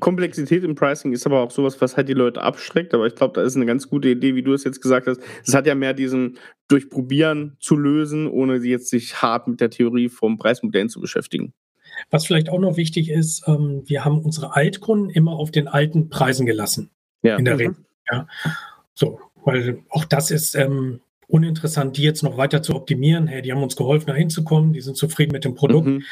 Speaker 1: Komplexität im Pricing ist aber auch sowas, was halt die Leute abschreckt. Aber ich glaube, da ist eine ganz gute Idee, wie du es jetzt gesagt hast. Es hat ja mehr diesen Durchprobieren zu lösen, ohne jetzt sich hart mit der Theorie vom Preismodell zu beschäftigen.
Speaker 3: Was vielleicht auch noch wichtig ist, ähm, wir haben unsere Altkunden immer auf den alten Preisen gelassen. Ja. In der mhm. Regel. Ja. So, weil auch das ist ähm, uninteressant, die jetzt noch weiter zu optimieren. Hey, die haben uns geholfen, da hinzukommen, die sind zufrieden mit dem Produkt. Mhm.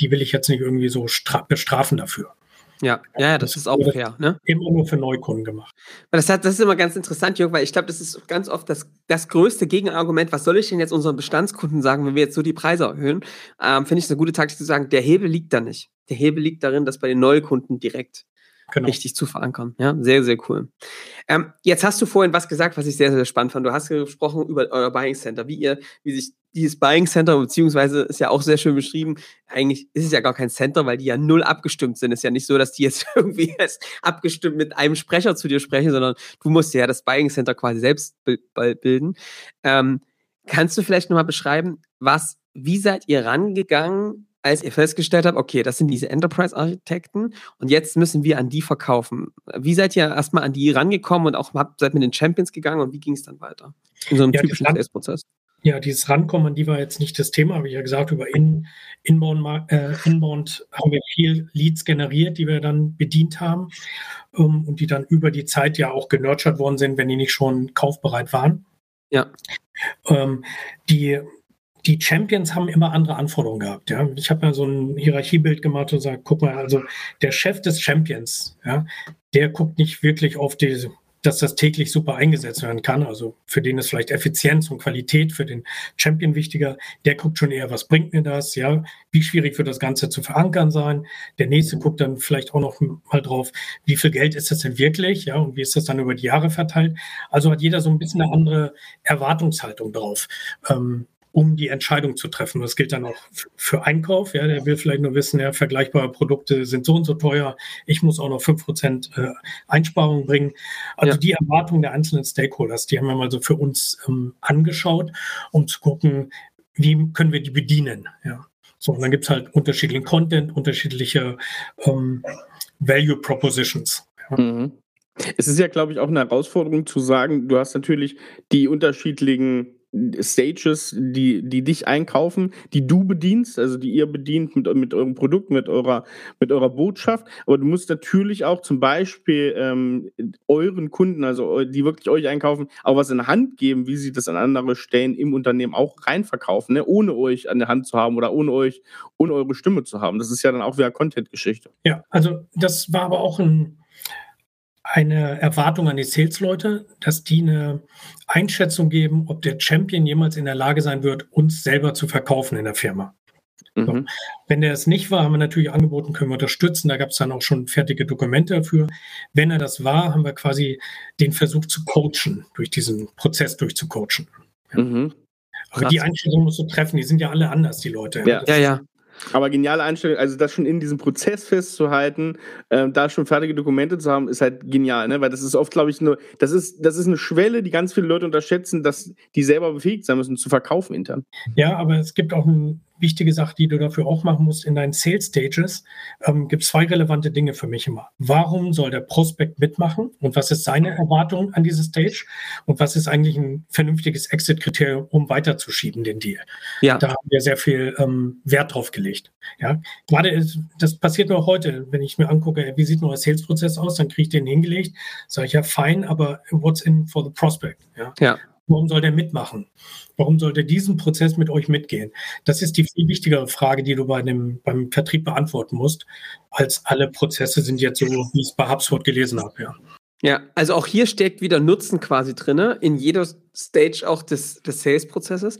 Speaker 3: Die will ich jetzt nicht irgendwie so bestrafen dafür.
Speaker 2: Ja, ja, das, das ist auch fair. Ne?
Speaker 3: Immer nur für Neukunden gemacht.
Speaker 2: Das, hat, das ist immer ganz interessant, Jörg, weil ich glaube, das ist ganz oft das, das größte Gegenargument. Was soll ich denn jetzt unseren Bestandskunden sagen, wenn wir jetzt so die Preise erhöhen? Ähm, Finde ich eine gute Taktik zu sagen, der Hebel liegt da nicht. Der Hebel liegt darin, dass bei den Neukunden direkt genau. richtig zu verankern. Ja, sehr, sehr cool. Ähm, jetzt hast du vorhin was gesagt, was ich sehr, sehr spannend fand. Du hast gesprochen über euer Buying Center, wie ihr, wie sich dieses Buying Center, beziehungsweise ist ja auch sehr schön beschrieben, eigentlich ist es ja gar kein Center, weil die ja null abgestimmt sind. Es ist ja nicht so, dass die jetzt (laughs) irgendwie jetzt abgestimmt mit einem Sprecher zu dir sprechen, sondern du musst ja das Buying Center quasi selbst bilden. Ähm, kannst du vielleicht nochmal beschreiben, was, wie seid ihr rangegangen als ihr festgestellt habt, okay, das sind diese Enterprise-Architekten und jetzt müssen wir an die verkaufen. Wie seid ihr erstmal an die rangekommen und auch habt, seid mit den Champions gegangen und wie ging es dann weiter? In so einem ja, typischen Sales-Prozess?
Speaker 3: Ja, dieses Rankommen an die war jetzt nicht das Thema, habe ich ja gesagt, über In Inbound, äh, Inbound haben wir viel Leads generiert, die wir dann bedient haben ähm, und die dann über die Zeit ja auch genurtured worden sind, wenn die nicht schon kaufbereit waren.
Speaker 2: Ja.
Speaker 3: Ähm, die die Champions haben immer andere Anforderungen gehabt. Ja? Ich habe ja so ein Hierarchiebild gemacht und gesagt, guck mal, also der Chef des Champions, ja, der guckt nicht wirklich auf die, dass das täglich super eingesetzt werden kann. Also für den ist vielleicht Effizienz und Qualität für den Champion wichtiger. Der guckt schon eher, was bringt mir das? Ja, wie schwierig wird das Ganze zu verankern sein? Der nächste guckt dann vielleicht auch noch mal drauf, wie viel Geld ist das denn wirklich? Ja, und wie ist das dann über die Jahre verteilt? Also hat jeder so ein bisschen eine andere Erwartungshaltung drauf. Ähm, um die Entscheidung zu treffen. Das gilt dann auch für Einkauf. Ja, der will vielleicht nur wissen, ja, vergleichbare Produkte sind so und so teuer. Ich muss auch noch fünf Prozent äh, Einsparungen bringen. Also ja. die Erwartungen der einzelnen Stakeholders, die haben wir mal so für uns ähm, angeschaut, um zu gucken, wie können wir die bedienen. Ja. So, und dann gibt es halt unterschiedlichen Content, unterschiedliche ähm, Value Propositions. Ja. Mhm.
Speaker 1: Es ist ja, glaube ich, auch eine Herausforderung zu sagen, du hast natürlich die unterschiedlichen Stages, die, die dich einkaufen, die du bedienst, also die ihr bedient mit, mit eurem Produkt, mit eurer, mit eurer Botschaft. Aber du musst natürlich auch zum Beispiel ähm, euren Kunden, also die wirklich euch einkaufen, auch was in der Hand geben, wie sie das an andere Stellen im Unternehmen auch reinverkaufen, ne? ohne euch an der Hand zu haben oder ohne euch, ohne eure Stimme zu haben. Das ist ja dann auch wieder Content-Geschichte.
Speaker 3: Ja, also das war aber auch ein eine Erwartung an die Sales-Leute, dass die eine Einschätzung geben, ob der Champion jemals in der Lage sein wird, uns selber zu verkaufen in der Firma. Mhm. So. Wenn der es nicht war, haben wir natürlich angeboten, können wir unterstützen. Da gab es dann auch schon fertige Dokumente dafür. Wenn er das war, haben wir quasi den Versuch zu coachen, durch diesen Prozess durchzucoachen. Mhm. Aber die Einstellung musst du treffen, die sind ja alle anders, die Leute.
Speaker 2: Ja, ja, ja.
Speaker 1: Aber geniale Einstellung, also das schon in diesem Prozess festzuhalten, äh, da schon fertige Dokumente zu haben, ist halt genial, ne? Weil das ist oft, glaube ich, nur, das ist, das ist eine Schwelle, die ganz viele Leute unterschätzen, dass die selber befähigt sein müssen zu verkaufen intern.
Speaker 3: Ja, aber es gibt auch ein wichtige Sache, die du dafür auch machen musst in deinen Sales Stages, ähm, gibt zwei relevante Dinge für mich immer. Warum soll der Prospekt mitmachen und was ist seine Erwartung an diese Stage und was ist eigentlich ein vernünftiges Exit-Kriterium, um weiterzuschieben den Deal? Ja. Da haben wir sehr viel ähm, Wert drauf gelegt. Ja, gerade ist, das passiert auch heute, wenn ich mir angucke, wie sieht ein neuer Sales-Prozess aus, dann kriege ich den hingelegt, sage ich ja, fein, aber what's in for the prospect? Ja. ja. Warum soll der mitmachen? Warum sollte diesen Prozess mit euch mitgehen? Das ist die viel wichtigere Frage, die du bei dem, beim Vertrieb beantworten musst, als alle Prozesse sind jetzt so, wie ich es bei HubSpot gelesen habe, ja.
Speaker 2: Ja, also auch hier steckt wieder Nutzen quasi drin, in jeder Stage auch des, des Sales-Prozesses.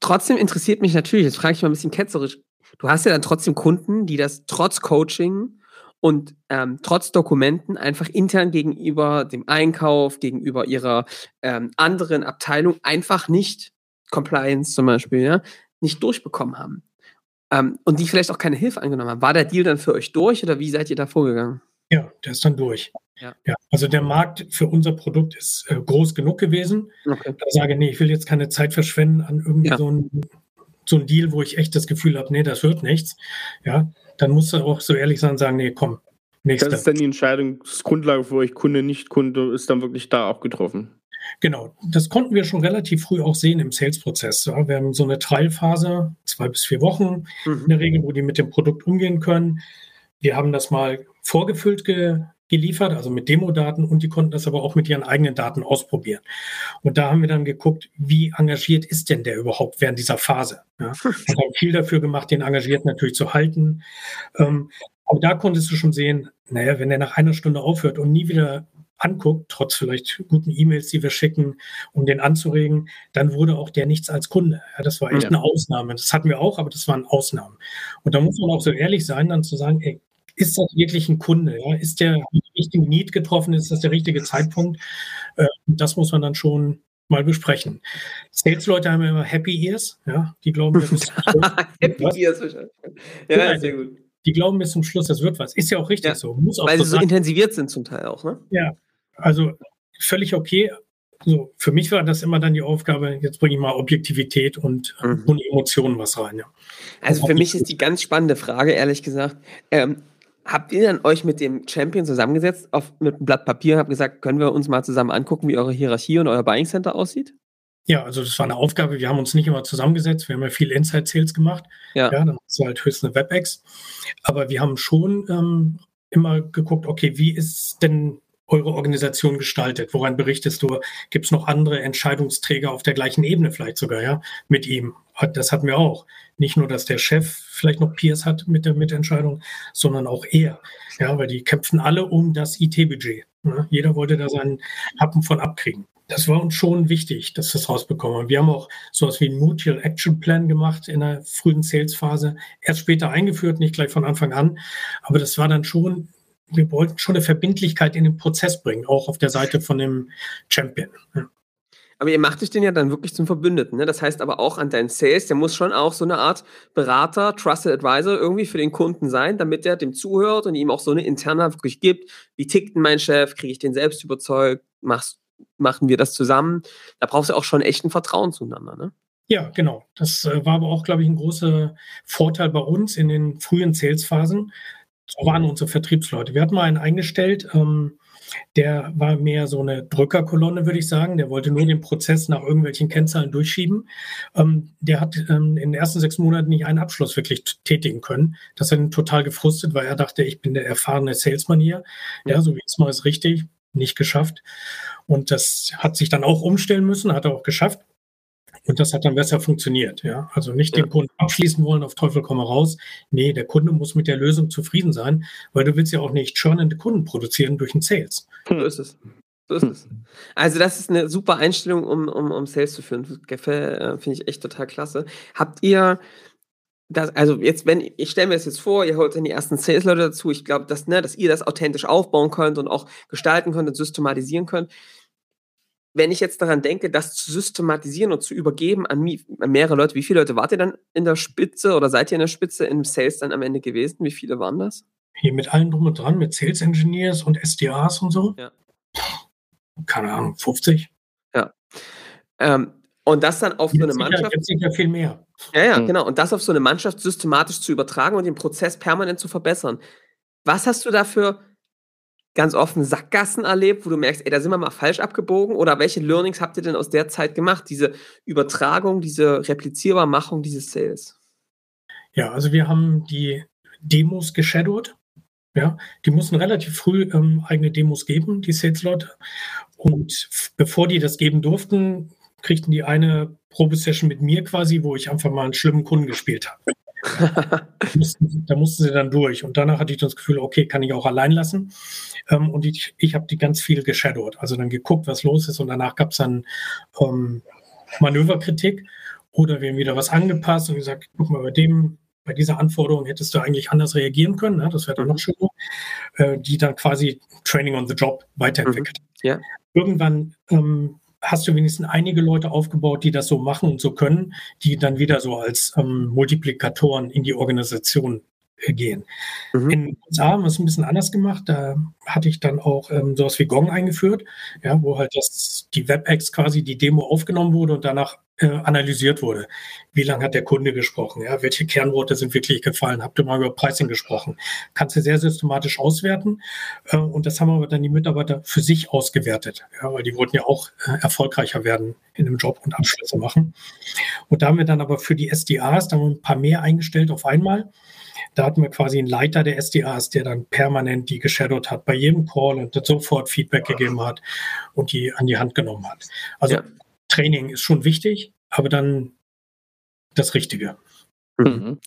Speaker 2: trotzdem interessiert mich natürlich, jetzt frage ich mal ein bisschen ketzerisch, du hast ja dann trotzdem Kunden, die das trotz Coaching und ähm, trotz Dokumenten einfach intern gegenüber dem Einkauf, gegenüber ihrer ähm, anderen Abteilung einfach nicht, Compliance zum Beispiel, ja, nicht durchbekommen haben. Ähm, und die vielleicht auch keine Hilfe angenommen haben. War der Deal dann für euch durch oder wie seid ihr da vorgegangen?
Speaker 3: Ja, der ist dann durch. Ja. ja. also der Markt für unser Produkt ist äh, groß genug gewesen. Okay. Da sage nee, ich will jetzt keine Zeit verschwenden an irgendwie ja. so ein so ein Deal, wo ich echt das Gefühl habe, nee, das wird nichts. Ja, dann musst du auch so ehrlich sein und sagen, nee, komm,
Speaker 1: nächster. Das ist dann die Entscheidungsgrundlage für euch, Kunde, nicht Kunde, ist dann wirklich da auch getroffen.
Speaker 3: Genau, das konnten wir schon relativ früh auch sehen im Sales-Prozess. Ja, wir haben so eine Trial-Phase, zwei bis vier Wochen mhm. in der Regel, wo die mit dem Produkt umgehen können. Wir haben das mal vorgefüllt ge geliefert, also mit Demodaten und die konnten das aber auch mit ihren eigenen Daten ausprobieren. Und da haben wir dann geguckt, wie engagiert ist denn der überhaupt während dieser Phase? Ja, (laughs) wir haben viel dafür gemacht, den engagiert natürlich zu halten. Ähm, aber da konntest du schon sehen, naja, wenn er nach einer Stunde aufhört und nie wieder anguckt, trotz vielleicht guten E-Mails, die wir schicken, um den anzuregen, dann wurde auch der nichts als Kunde. Ja, das war echt ja. eine Ausnahme. Das hatten wir auch, aber das waren Ausnahmen. Und da muss man auch so ehrlich sein, dann zu sagen, ey, ist das wirklich ein Kunde? Ja? Ist der richtige Need getroffen? Ist das der richtige Zeitpunkt? Äh, das muss man dann schon mal besprechen. Sales-Leute haben immer Happy Ears, ja, die glauben, das ist (laughs) Happy Ears, ja, ja, sehr gut. Die glauben bis zum Schluss, das wird was. Ist ja auch richtig ja, so.
Speaker 2: Muss auch weil so sie so sein. intensiviert sind zum Teil auch, ne?
Speaker 3: Ja, also völlig okay. So, für mich war das immer dann die Aufgabe, jetzt bringe ich mal Objektivität und, mhm. und Emotionen was rein. Ja.
Speaker 2: Also für mich ist die ganz spannende Frage, ehrlich gesagt, ähm, Habt ihr dann euch mit dem Champion zusammengesetzt, auf, mit einem Blatt Papier und habt gesagt, können wir uns mal zusammen angucken, wie eure Hierarchie und euer Buying Center aussieht?
Speaker 3: Ja, also das war eine Aufgabe. Wir haben uns nicht immer zusammengesetzt. Wir haben ja viel Inside Sales gemacht. Ja. ja dann hast du halt höchstens eine WebEx. Aber wir haben schon ähm, immer geguckt, okay, wie ist denn eure Organisation gestaltet? Woran berichtest du? Gibt es noch andere Entscheidungsträger auf der gleichen Ebene vielleicht sogar, ja, mit ihm? Das hatten wir auch. Nicht nur, dass der Chef vielleicht noch Peers hat mit der Mitentscheidung, sondern auch er. Ja, weil die kämpfen alle um das IT-Budget. Ne? Jeder wollte da seinen Happen von abkriegen. Das war uns schon wichtig, dass wir es rausbekommen. Wir haben auch sowas wie einen Mutual Action Plan gemacht in der frühen Sales-Phase. Erst später eingeführt, nicht gleich von Anfang an. Aber das war dann schon wir wollten schon eine Verbindlichkeit in den Prozess bringen, auch auf der Seite von dem Champion. Ja.
Speaker 2: Aber ihr macht euch den ja dann wirklich zum Verbündeten. Ne? Das heißt aber auch an deinen Sales, der muss schon auch so eine Art Berater, Trusted Advisor irgendwie für den Kunden sein, damit er dem zuhört und ihm auch so eine Interna wirklich gibt. Wie tickt denn mein Chef? Kriege ich den selbst überzeugt? Machst, machen wir das zusammen? Da brauchst du auch schon echt ein Vertrauen zueinander. Ne?
Speaker 3: Ja, genau. Das äh, war aber auch, glaube ich, ein großer Vorteil bei uns in den frühen Sales-Phasen, so waren unsere Vertriebsleute. Wir hatten mal einen eingestellt, ähm, der war mehr so eine Drückerkolonne, würde ich sagen. Der wollte nur den Prozess nach irgendwelchen Kennzahlen durchschieben. Ähm, der hat ähm, in den ersten sechs Monaten nicht einen Abschluss wirklich tätigen können. Das hat ihn total gefrustet, weil er dachte, ich bin der erfahrene Salesman hier. Ja, so wie es mal ist richtig, nicht geschafft. Und das hat sich dann auch umstellen müssen, hat er auch geschafft. Und das hat dann besser funktioniert. Ja? Also nicht ja. den Kunden abschließen wollen, auf Teufel komme raus. Nee, der Kunde muss mit der Lösung zufrieden sein, weil du willst ja auch nicht churnende Kunden produzieren durch einen Sales.
Speaker 2: So ist es. So ist es. Also, das ist eine super Einstellung, um, um, um Sales zu führen. Äh, Finde ich echt total klasse. Habt ihr. Das, also jetzt, wenn ich stelle mir das jetzt vor, ihr holt dann die ersten Sales-Leute dazu. Ich glaube, dass, ne, dass ihr das authentisch aufbauen könnt und auch gestalten könnt und systematisieren könnt wenn ich jetzt daran denke, das zu systematisieren und zu übergeben an, mehrere Leute, wie viele Leute wart ihr dann in der Spitze oder seid ihr in der Spitze im Sales dann am Ende gewesen? Wie viele waren das?
Speaker 3: Hier mit allen drum und dran, mit Sales Engineers und SDAs und so? Ja. Keine Ahnung, 50?
Speaker 2: Ja. Ähm, und das dann auf jetzt so eine Mannschaft.
Speaker 3: Jetzt sicher viel mehr.
Speaker 2: Ja, ja, mhm. genau. Und das auf so eine Mannschaft systematisch zu übertragen und den Prozess permanent zu verbessern. Was hast du dafür ganz offen Sackgassen erlebt, wo du merkst, ey, da sind wir mal falsch abgebogen? Oder welche Learnings habt ihr denn aus der Zeit gemacht? Diese Übertragung, diese Replizierbarmachung dieses Sales?
Speaker 3: Ja, also wir haben die Demos geshadowed. Ja, die mussten relativ früh ähm, eigene Demos geben, die Sales-Leute. Und bevor die das geben durften, kriegten die eine Probesession mit mir quasi, wo ich einfach mal einen schlimmen Kunden gespielt habe da mussten sie dann durch. Und danach hatte ich das Gefühl, okay, kann ich auch allein lassen. Ähm, und ich, ich habe die ganz viel geshadowed. Also dann geguckt, was los ist. Und danach gab es dann ähm, Manöverkritik. oder wir haben wieder was angepasst und gesagt, guck mal, bei dem, bei dieser Anforderung hättest du eigentlich anders reagieren können, ne? das wäre dann noch mhm. schöner, äh, die dann quasi Training on the Job weiterentwickelt. Mhm. Ja. Irgendwann ähm, hast du wenigstens einige Leute aufgebaut, die das so machen und so können, die dann wieder so als ähm, Multiplikatoren in die Organisation gehen. Mhm. In den USA haben wir es ein bisschen anders gemacht. Da hatte ich dann auch ähm, sowas wie Gong eingeführt, ja, wo halt das, die WebEx quasi die Demo aufgenommen wurde und danach äh, analysiert wurde. Wie lange hat der Kunde gesprochen? Ja, welche Kernworte sind wirklich gefallen? Habt ihr mal über Pricing gesprochen? Kannst du sehr systematisch auswerten. Äh, und das haben aber dann die Mitarbeiter für sich ausgewertet, ja, weil die wollten ja auch äh, erfolgreicher werden in dem Job und Abschlüsse machen. Und da haben wir dann aber für die SDAs, da ein paar mehr eingestellt auf einmal. Da hatten wir quasi einen Leiter der SDAs, der dann permanent die geshadowt hat bei jedem Call und sofort Feedback gegeben hat und die an die Hand genommen hat. Also ja. Training ist schon wichtig, aber dann das Richtige.
Speaker 2: Mhm.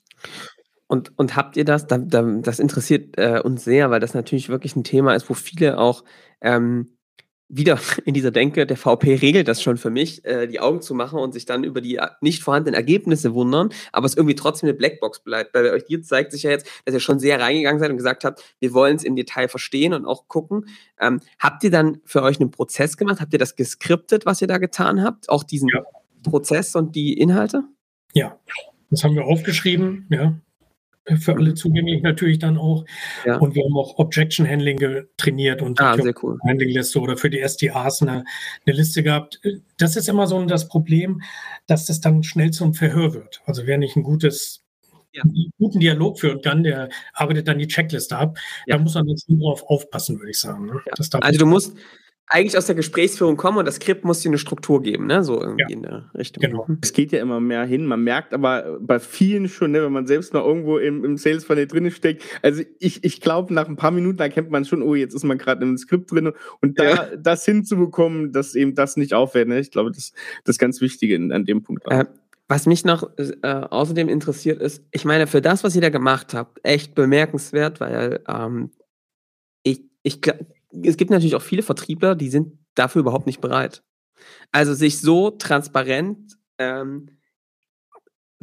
Speaker 2: Und, und habt ihr das, da, da, das interessiert äh, uns sehr, weil das natürlich wirklich ein Thema ist, wo viele auch ähm, wieder (laughs) in dieser Denke, der VP regelt das schon für mich, äh, die Augen zu machen und sich dann über die äh, nicht vorhandenen Ergebnisse wundern, aber es irgendwie trotzdem eine Blackbox bleibt. Bei euch hier zeigt sich ja jetzt, dass ihr schon sehr reingegangen seid und gesagt habt, wir wollen es im Detail verstehen und auch gucken. Ähm, habt ihr dann für euch einen Prozess gemacht? Habt ihr das geskriptet, was ihr da getan habt? Auch diesen ja. Prozess und die Inhalte?
Speaker 3: Ja, das haben wir aufgeschrieben, ja für alle zugänglich natürlich dann auch. Ja. Und wir haben auch Objection Handling trainiert und
Speaker 2: ah, sehr cool.
Speaker 3: Handling Liste oder für die SDAs eine, eine, Liste gehabt. Das ist immer so das Problem, dass das dann schnell zum Verhör wird. Also wer nicht ein gutes ja. einen guten Dialog führen kann, der arbeitet dann die Checkliste ab. Ja. Da muss man jetzt nur drauf aufpassen, würde ich sagen. Ne?
Speaker 2: Also du musst, eigentlich aus der Gesprächsführung kommen und das Skript muss dir eine Struktur geben, ne? So irgendwie ja, in der Richtung.
Speaker 1: Genau. Mhm. Es geht ja immer mehr hin. Man merkt aber bei vielen schon, ne, wenn man selbst mal irgendwo im, im Sales Funnel drin steckt. Also ich, ich glaube, nach ein paar Minuten erkennt man schon, oh, jetzt ist man gerade im Skript drin. Und da ja. das hinzubekommen, dass eben das nicht auffällt, ne? ich glaube, das, das ist ganz wichtig in, an dem Punkt.
Speaker 2: Äh, was mich noch äh, außerdem interessiert ist, ich meine, für das, was ihr da gemacht habt, echt bemerkenswert, weil ähm, ich, ich es gibt natürlich auch viele Vertriebler, die sind dafür überhaupt nicht bereit. Also sich so transparent ähm,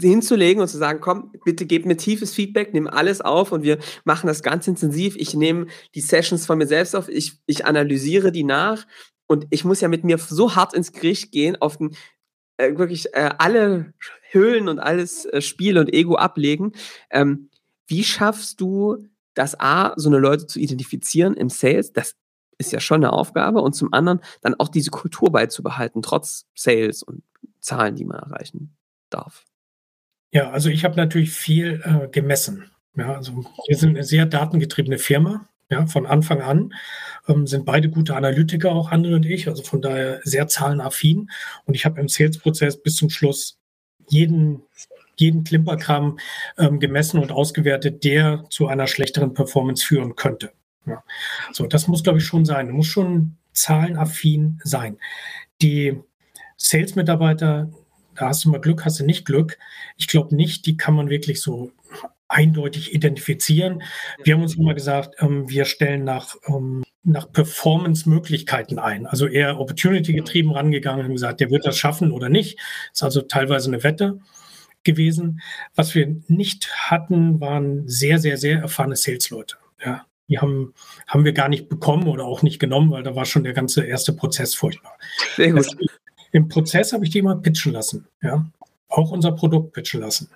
Speaker 2: hinzulegen und zu sagen, komm, bitte gebt mir tiefes Feedback, nimm alles auf und wir machen das ganz intensiv. Ich nehme die Sessions von mir selbst auf, ich, ich analysiere die nach und ich muss ja mit mir so hart ins Gericht gehen, auf den, äh, wirklich äh, alle Höhlen und alles äh, Spiel und Ego ablegen. Ähm, wie schaffst du das A, so eine Leute zu identifizieren im Sales? Das ist ja schon eine Aufgabe und zum anderen dann auch diese Kultur beizubehalten, trotz Sales und Zahlen, die man erreichen darf.
Speaker 3: Ja, also ich habe natürlich viel äh, gemessen. Ja, also wir sind eine sehr datengetriebene Firma. Ja, von Anfang an ähm, sind beide gute Analytiker, auch andere und ich, also von daher sehr zahlenaffin. Und ich habe im Sales-Prozess bis zum Schluss jeden, jeden Klimperkram ähm, gemessen und ausgewertet, der zu einer schlechteren Performance führen könnte. Ja. So, das muss, glaube ich, schon sein. Du musst schon zahlenaffin sein. Die Sales-Mitarbeiter, da hast du mal Glück, hast du nicht Glück. Ich glaube nicht, die kann man wirklich so eindeutig identifizieren. Wir haben uns immer gesagt, ähm, wir stellen nach, ähm, nach Performance-Möglichkeiten ein. Also eher Opportunity-getrieben rangegangen und gesagt, der wird das schaffen oder nicht. Das ist also teilweise eine Wette gewesen. Was wir nicht hatten, waren sehr, sehr, sehr erfahrene Sales-Leute. Ja, die haben, haben wir gar nicht bekommen oder auch nicht genommen, weil da war schon der ganze erste Prozess furchtbar. Sehr gut. Das, Im Prozess habe ich die immer pitchen lassen. Ja? Auch unser Produkt pitchen lassen.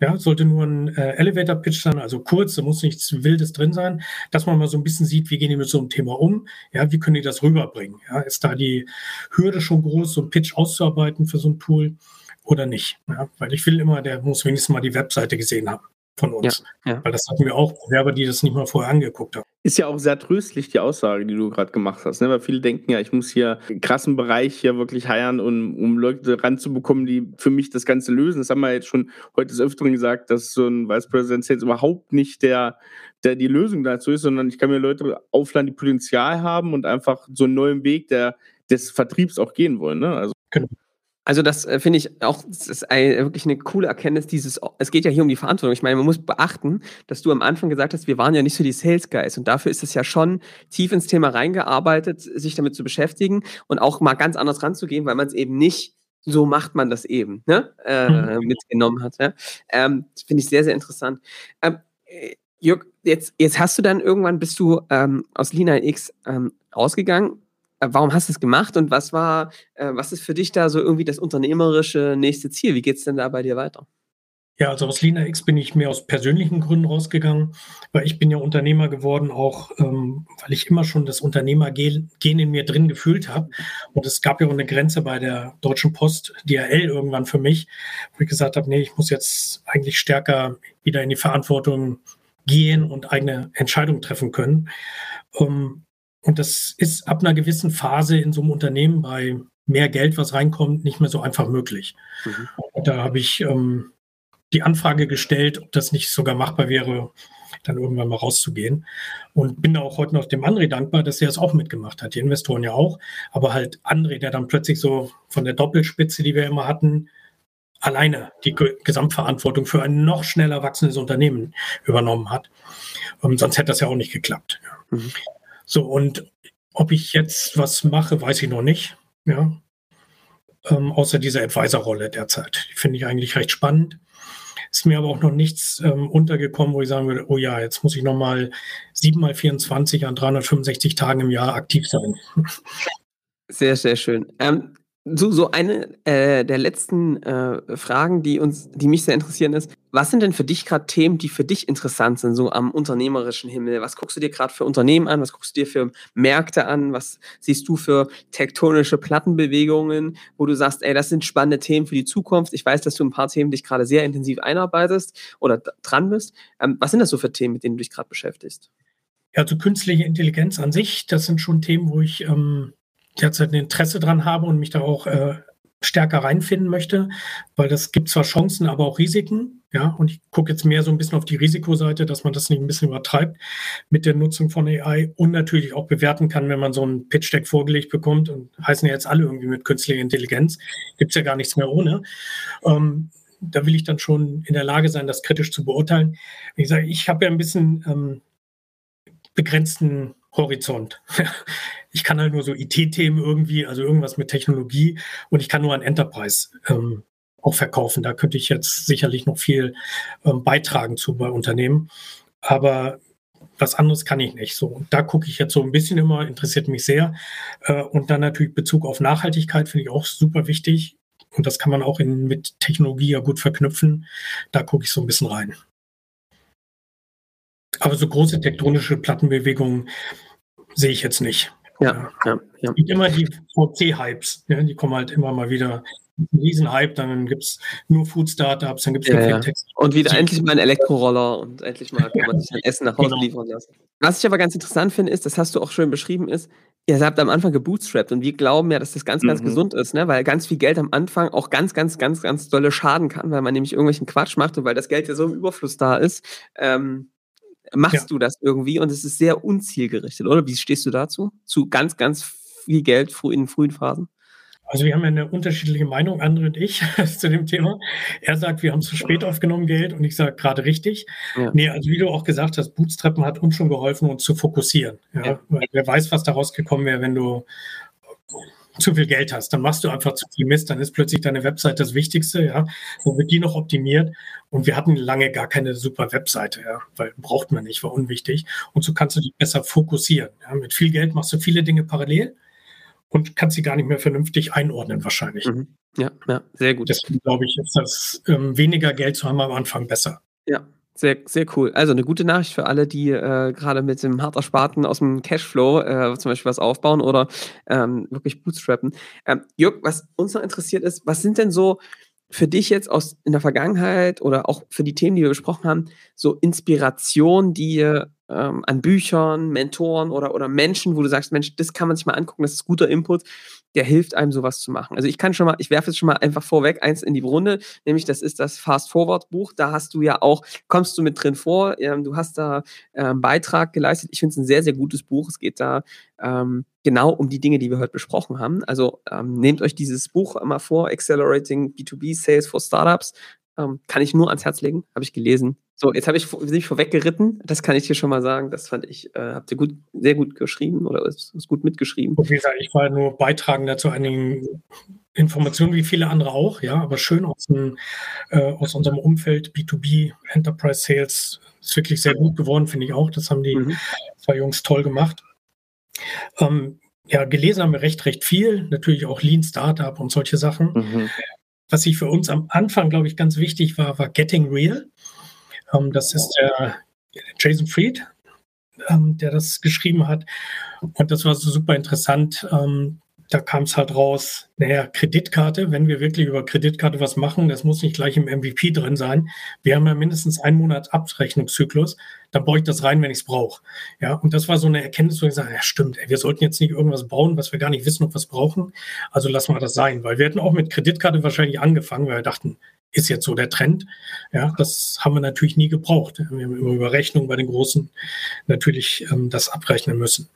Speaker 3: Ja, sollte nur ein äh, Elevator-Pitch sein, also kurz, da muss nichts Wildes drin sein, dass man mal so ein bisschen sieht, wie gehen die mit so einem Thema um, ja, wie können die das rüberbringen? Ja, ist da die Hürde schon groß, so ein Pitch auszuarbeiten für so ein Tool oder nicht? Ja, weil ich will immer, der muss wenigstens mal die Webseite gesehen haben von uns. Ja, ja. Weil das hatten wir auch Bewerber, die das nicht mal vorher angeguckt haben.
Speaker 1: Ist ja auch sehr tröstlich, die Aussage, die du gerade gemacht hast. Ne? Weil viele denken ja, ich muss hier einen krassen Bereich hier wirklich heiern, um, um Leute ranzubekommen, die für mich das Ganze lösen. Das haben wir jetzt schon heute des Öfteren gesagt, dass so ein Vice President Sales überhaupt nicht der, der die Lösung dazu ist, sondern ich kann mir Leute aufladen, die Potenzial haben und einfach so einen neuen Weg der, des Vertriebs auch gehen wollen. Ne? Also, genau.
Speaker 2: Also das äh, finde ich auch, das ist ein, wirklich eine coole Erkenntnis dieses, es geht ja hier um die Verantwortung. Ich meine, man muss beachten, dass du am Anfang gesagt hast, wir waren ja nicht so die Sales Guys und dafür ist es ja schon tief ins Thema reingearbeitet, sich damit zu beschäftigen und auch mal ganz anders ranzugehen, weil man es eben nicht so macht man das eben, ne? Äh, mhm. mitgenommen hat. Ja? Ähm, das finde ich sehr, sehr interessant. Ähm, äh, Jörg, jetzt, jetzt hast du dann irgendwann, bist du ähm, aus Lina X ähm, rausgegangen. Äh, warum hast du es gemacht und was war, äh, was ist für dich da so irgendwie das unternehmerische nächste Ziel? Wie geht es denn da bei dir weiter?
Speaker 3: Ja, also aus Lina X bin ich mehr aus persönlichen Gründen rausgegangen, weil ich bin ja Unternehmer geworden, auch ähm, weil ich immer schon das Unternehmergehen in mir drin gefühlt habe. Und es gab ja auch eine Grenze bei der Deutschen Post, DHL irgendwann für mich, wo ich gesagt habe, nee, ich muss jetzt eigentlich stärker wieder in die Verantwortung gehen und eigene Entscheidungen treffen können. Ähm, und das ist ab einer gewissen Phase in so einem Unternehmen bei mehr Geld, was reinkommt, nicht mehr so einfach möglich. Mhm. Und da habe ich ähm, die Anfrage gestellt, ob das nicht sogar machbar wäre, dann irgendwann mal rauszugehen. Und bin da auch heute noch dem André dankbar, dass er es auch mitgemacht hat. Die Investoren ja auch. Aber halt André, der dann plötzlich so von der Doppelspitze, die wir immer hatten, alleine die Gesamtverantwortung für ein noch schneller wachsendes Unternehmen übernommen hat. Und ähm, sonst hätte das ja auch nicht geklappt. Mhm. So, und ob ich jetzt was mache, weiß ich noch nicht. Ja. Ähm, außer dieser Advisor-Rolle derzeit. Die finde ich eigentlich recht spannend. Ist mir aber auch noch nichts ähm, untergekommen, wo ich sagen würde, oh ja, jetzt muss ich nochmal 7 mal 24 an 365 Tagen im Jahr aktiv sein.
Speaker 2: Sehr, sehr schön. Ähm, so, so eine äh, der letzten äh, Fragen, die uns, die mich sehr interessieren, ist: Was sind denn für dich gerade Themen, die für dich interessant sind, so am unternehmerischen Himmel? Was guckst du dir gerade für Unternehmen an? Was guckst du dir für Märkte an? Was siehst du für tektonische Plattenbewegungen, wo du sagst, ey, das sind spannende Themen für die Zukunft? Ich weiß, dass du ein paar Themen dich gerade sehr intensiv einarbeitest oder dran bist. Ähm, was sind das so für Themen, mit denen du dich gerade beschäftigst?
Speaker 3: Ja, also künstliche Intelligenz an sich, das sind schon Themen, wo ich ähm derzeit ein Interesse dran habe und mich da auch äh, stärker reinfinden möchte, weil das gibt zwar Chancen, aber auch Risiken. Ja, und ich gucke jetzt mehr so ein bisschen auf die Risikoseite, dass man das nicht ein bisschen übertreibt mit der Nutzung von AI und natürlich auch bewerten kann, wenn man so ein Pitch-Deck vorgelegt bekommt und heißen ja jetzt alle irgendwie mit künstlicher Intelligenz, gibt es ja gar nichts mehr ohne. Ähm, da will ich dann schon in der Lage sein, das kritisch zu beurteilen. Wie gesagt, ich habe ja ein bisschen ähm, begrenzten Horizont. (laughs) ich kann halt nur so IT-Themen irgendwie, also irgendwas mit Technologie und ich kann nur an Enterprise ähm, auch verkaufen. Da könnte ich jetzt sicherlich noch viel ähm, beitragen zu bei Unternehmen. Aber was anderes kann ich nicht. So, da gucke ich jetzt so ein bisschen immer, interessiert mich sehr. Äh, und dann natürlich Bezug auf Nachhaltigkeit finde ich auch super wichtig. Und das kann man auch in, mit Technologie ja gut verknüpfen. Da gucke ich so ein bisschen rein. Aber so große tektonische Plattenbewegungen sehe ich jetzt nicht. Ja, ja, ja. Es gibt immer die VC-Hypes, ja, die kommen halt immer mal wieder. Ein Riesenhype, dann gibt es nur Food-Startups, dann gibt es
Speaker 2: ja, ja. Und wieder endlich mal ein Elektroroller und endlich mal kann man sich ein Essen nach Hause genau. liefern lassen. Was ich aber ganz interessant finde, ist, das hast du auch schön beschrieben, ist, ihr habt am Anfang gebootstrapped und wir glauben ja, dass das ganz, ganz mhm. gesund ist, ne? weil ganz viel Geld am Anfang auch ganz, ganz, ganz, ganz dolle schaden kann, weil man nämlich irgendwelchen Quatsch macht und weil das Geld ja so im Überfluss da ist. Ähm, machst ja. du das irgendwie und es ist sehr unzielgerichtet, oder? Wie stehst du dazu? Zu ganz, ganz viel Geld in frühen Phasen?
Speaker 3: Also wir haben ja eine unterschiedliche Meinung, André und ich, (laughs) zu dem Thema. Er sagt, wir haben zu spät aufgenommen Geld und ich sage gerade richtig. Ja. Nee, also wie du auch gesagt hast, Bootstrappen hat uns schon geholfen, uns zu fokussieren. Ja? ja. Wer weiß, was daraus gekommen wäre, wenn du zu viel Geld hast. Dann machst du einfach zu viel Mist, dann ist plötzlich deine Website das Wichtigste, ja. Dann wird die noch optimiert. Und wir hatten lange gar keine super Webseite, ja, weil braucht man nicht, war unwichtig. Und so kannst du dich besser fokussieren. Ja. Mit viel Geld machst du viele Dinge parallel und kannst sie gar nicht mehr vernünftig einordnen, wahrscheinlich. Mhm.
Speaker 2: Ja, ja, sehr gut.
Speaker 3: Deswegen glaube ich, ist das ähm, weniger Geld zu haben am Anfang besser.
Speaker 2: Ja, sehr, sehr cool. Also eine gute Nachricht für alle, die äh, gerade mit dem hart ersparten aus dem Cashflow äh, zum Beispiel was aufbauen oder ähm, wirklich bootstrappen. Ähm, Jörg, was uns noch interessiert ist, was sind denn so für dich jetzt aus in der Vergangenheit oder auch für die Themen, die wir besprochen haben, so Inspiration, die ähm, an Büchern, Mentoren oder, oder Menschen, wo du sagst, Mensch, das kann man sich mal angucken, das ist guter Input, der hilft einem sowas zu machen. Also ich kann schon mal, ich werfe jetzt schon mal einfach vorweg eins in die Runde, nämlich das ist das Fast Forward Buch. Da hast du ja auch, kommst du mit drin vor, ähm, du hast da ähm, Beitrag geleistet. Ich finde es ein sehr, sehr gutes Buch. Es geht da ähm, genau um die Dinge, die wir heute besprochen haben. Also ähm, nehmt euch dieses Buch mal vor, Accelerating B2B Sales for Startups. Ähm, kann ich nur ans Herz legen, habe ich gelesen. So, jetzt habe ich mich vorweggeritten. Das kann ich dir schon mal sagen. Das fand ich, äh, habt ihr gut, sehr gut geschrieben oder ist, ist gut mitgeschrieben.
Speaker 3: Wie gesagt, ich war nur beitragender zu einigen Informationen wie viele andere auch, ja, aber schön aus, dem, äh, aus unserem Umfeld, B2B, Enterprise Sales, ist wirklich sehr gut geworden, finde ich auch. Das haben die mhm. zwei Jungs toll gemacht. Ähm, ja, gelesen haben wir recht, recht viel. Natürlich auch Lean Startup und solche Sachen. Mhm. Was ich für uns am Anfang, glaube ich, ganz wichtig war, war Getting Real. Ähm, das ist der Jason Fried, ähm, der das geschrieben hat. Und das war so super interessant. Ähm, da kam es halt raus, naja, Kreditkarte, wenn wir wirklich über Kreditkarte was machen, das muss nicht gleich im MVP drin sein. Wir haben ja mindestens einen Monat Abrechnungszyklus, dann baue ich das rein, wenn ich es brauche. Ja, und das war so eine Erkenntnis, wo ich sage, ja stimmt, ey, wir sollten jetzt nicht irgendwas bauen, was wir gar nicht wissen, ob wir es brauchen. Also lassen wir das sein, weil wir hätten auch mit Kreditkarte wahrscheinlich angefangen, weil wir dachten, ist jetzt so der Trend. Ja, das haben wir natürlich nie gebraucht. Wir haben immer über Rechnung bei den Großen natürlich ähm, das abrechnen müssen.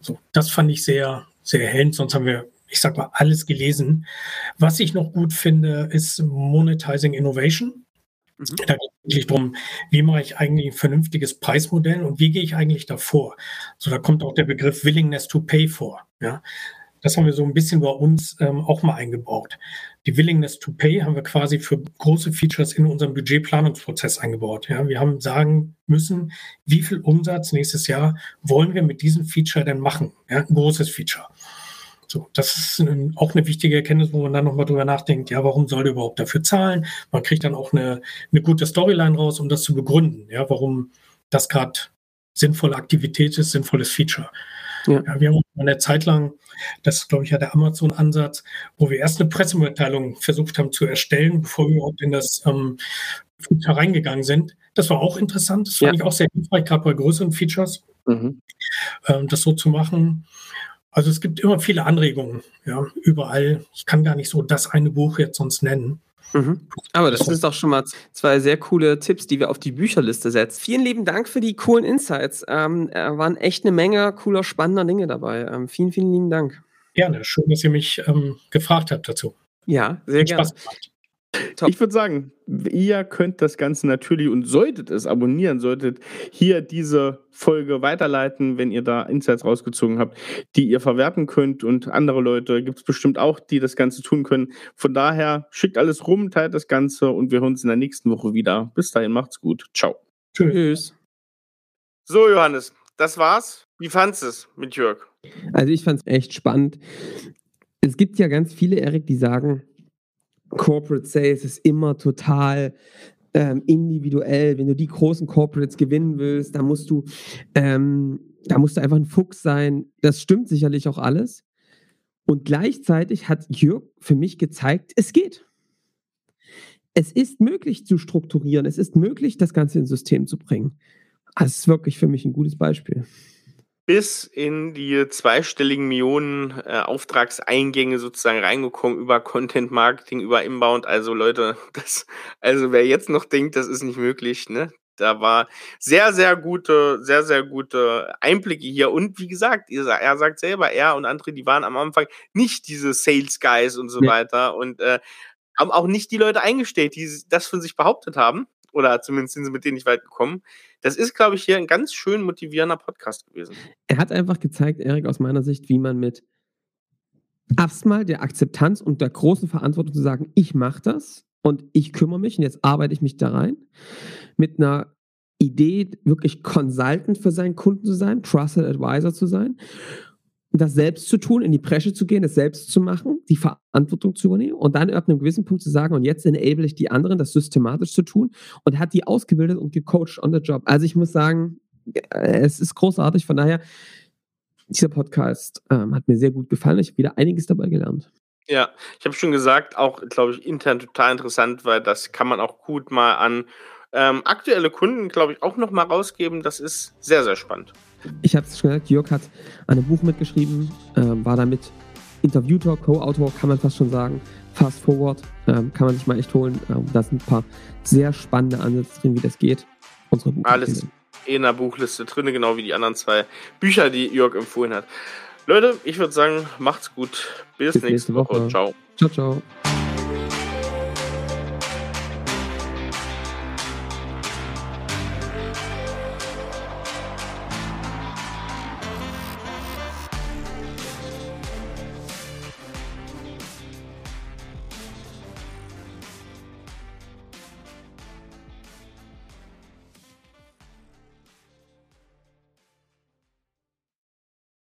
Speaker 3: So, das fand ich sehr, sehr erhellend. Sonst haben wir, ich sag mal, alles gelesen. Was ich noch gut finde, ist Monetizing Innovation. Mhm. Da geht es wirklich darum, wie mache ich eigentlich ein vernünftiges Preismodell und wie gehe ich eigentlich davor? So, da kommt auch der Begriff Willingness to Pay vor. Ja, das haben wir so ein bisschen bei uns ähm, auch mal eingebaut. Die Willingness to Pay haben wir quasi für große Features in unserem Budgetplanungsprozess eingebaut. Ja, wir haben sagen müssen, wie viel Umsatz nächstes Jahr wollen wir mit diesem Feature denn machen? Ja, ein großes Feature. So, das ist ein, auch eine wichtige Erkenntnis, wo man dann nochmal drüber nachdenkt, ja, warum soll der überhaupt dafür zahlen? Man kriegt dann auch eine, eine gute Storyline raus, um das zu begründen, ja, warum das gerade sinnvolle Aktivität ist, sinnvolles Feature. Ja. ja. wir haben eine Zeit lang, das ist, glaube ich, ja der Amazon-Ansatz, wo wir erst eine Pressemitteilung versucht haben zu erstellen, bevor wir überhaupt in das ähm, Feature reingegangen sind. Das war auch interessant. Das fand ja. ich auch sehr hilfreich, gerade bei größeren Features, mhm. ähm, das so zu machen. Also es gibt immer viele Anregungen, ja, überall. Ich kann gar nicht so das eine Buch jetzt sonst nennen.
Speaker 2: Mhm. Aber das sind doch schon mal zwei sehr coole Tipps, die wir auf die Bücherliste setzen. Vielen lieben Dank für die coolen Insights. Ähm, äh, waren echt eine Menge cooler, spannender Dinge dabei. Ähm, vielen, vielen lieben Dank.
Speaker 3: Gerne. Schön, dass ihr mich ähm, gefragt habt dazu.
Speaker 2: Ja, sehr gerne. Spaß gemacht.
Speaker 1: Top. Ich würde sagen, ihr könnt das Ganze natürlich und solltet es abonnieren, solltet hier diese Folge weiterleiten, wenn ihr da Insights rausgezogen habt, die ihr verwerten könnt und andere Leute gibt es bestimmt auch, die das Ganze tun können. Von daher schickt alles rum, teilt das Ganze und wir hören uns in der nächsten Woche wieder. Bis dahin, macht's gut. Ciao.
Speaker 2: Tschüss.
Speaker 1: So, Johannes, das war's. Wie fandest du es mit Jörg?
Speaker 2: Also ich fand es echt spannend. Es gibt ja ganz viele, Erik, die sagen, Corporate Sales ist immer total ähm, individuell. Wenn du die großen Corporates gewinnen willst, dann musst du, ähm, da musst du einfach ein Fuchs sein. Das stimmt sicherlich auch alles. Und gleichzeitig hat Jörg für mich gezeigt, es geht. Es ist möglich zu strukturieren. Es ist möglich, das Ganze ins System zu bringen. Das ist wirklich für mich ein gutes Beispiel
Speaker 1: bis in die zweistelligen Millionen äh, Auftragseingänge sozusagen reingekommen über Content Marketing, über Inbound. Also Leute, (laughs) das, also wer jetzt noch denkt, das ist nicht möglich, ne? Da war sehr, sehr gute, sehr, sehr gute Einblicke hier. Und wie gesagt, er sagt selber, er und andere, die waren am Anfang nicht diese Sales Guys und so nee. weiter und äh, haben auch nicht die Leute eingestellt, die das von sich behauptet haben. Oder zumindest sind sie mit denen nicht weit gekommen. Das ist, glaube ich, hier ein ganz schön motivierender Podcast gewesen.
Speaker 2: Er hat einfach gezeigt, Erik, aus meiner Sicht, wie man mit erstmal der Akzeptanz und der großen Verantwortung zu sagen, ich mache das und ich kümmere mich und jetzt arbeite ich mich da rein, mit einer Idee, wirklich Consultant für seinen Kunden zu sein, Trusted Advisor zu sein das selbst zu tun, in die Bresche zu gehen, es selbst zu machen, die Verantwortung zu übernehmen und dann ab einem gewissen Punkt zu sagen, und jetzt enable ich die anderen, das systematisch zu tun und hat die ausgebildet und gecoacht on the job. Also ich muss sagen, äh, es ist großartig, von daher, dieser Podcast ähm, hat mir sehr gut gefallen. Ich habe wieder einiges dabei gelernt.
Speaker 1: Ja, ich habe schon gesagt, auch, glaube ich, intern total interessant, weil das kann man auch gut mal an ähm, aktuelle Kunden, glaube ich, auch noch mal rausgeben. Das ist sehr, sehr spannend.
Speaker 2: Ich habe es schon gesagt, Jörg hat an einem Buch mitgeschrieben, ähm, war damit Interviewtor, Co-Autor, kann man fast schon sagen. Fast Forward ähm, kann man sich mal echt holen. Ähm, da sind ein paar sehr spannende Ansätze drin, wie das geht.
Speaker 1: Unsere Alles in der Buchliste drin, genau wie die anderen zwei Bücher, die Jörg empfohlen hat. Leute, ich würde sagen, macht's gut. Bis, Bis nächste, nächste Woche. Woche. Ciao. Ciao, ciao.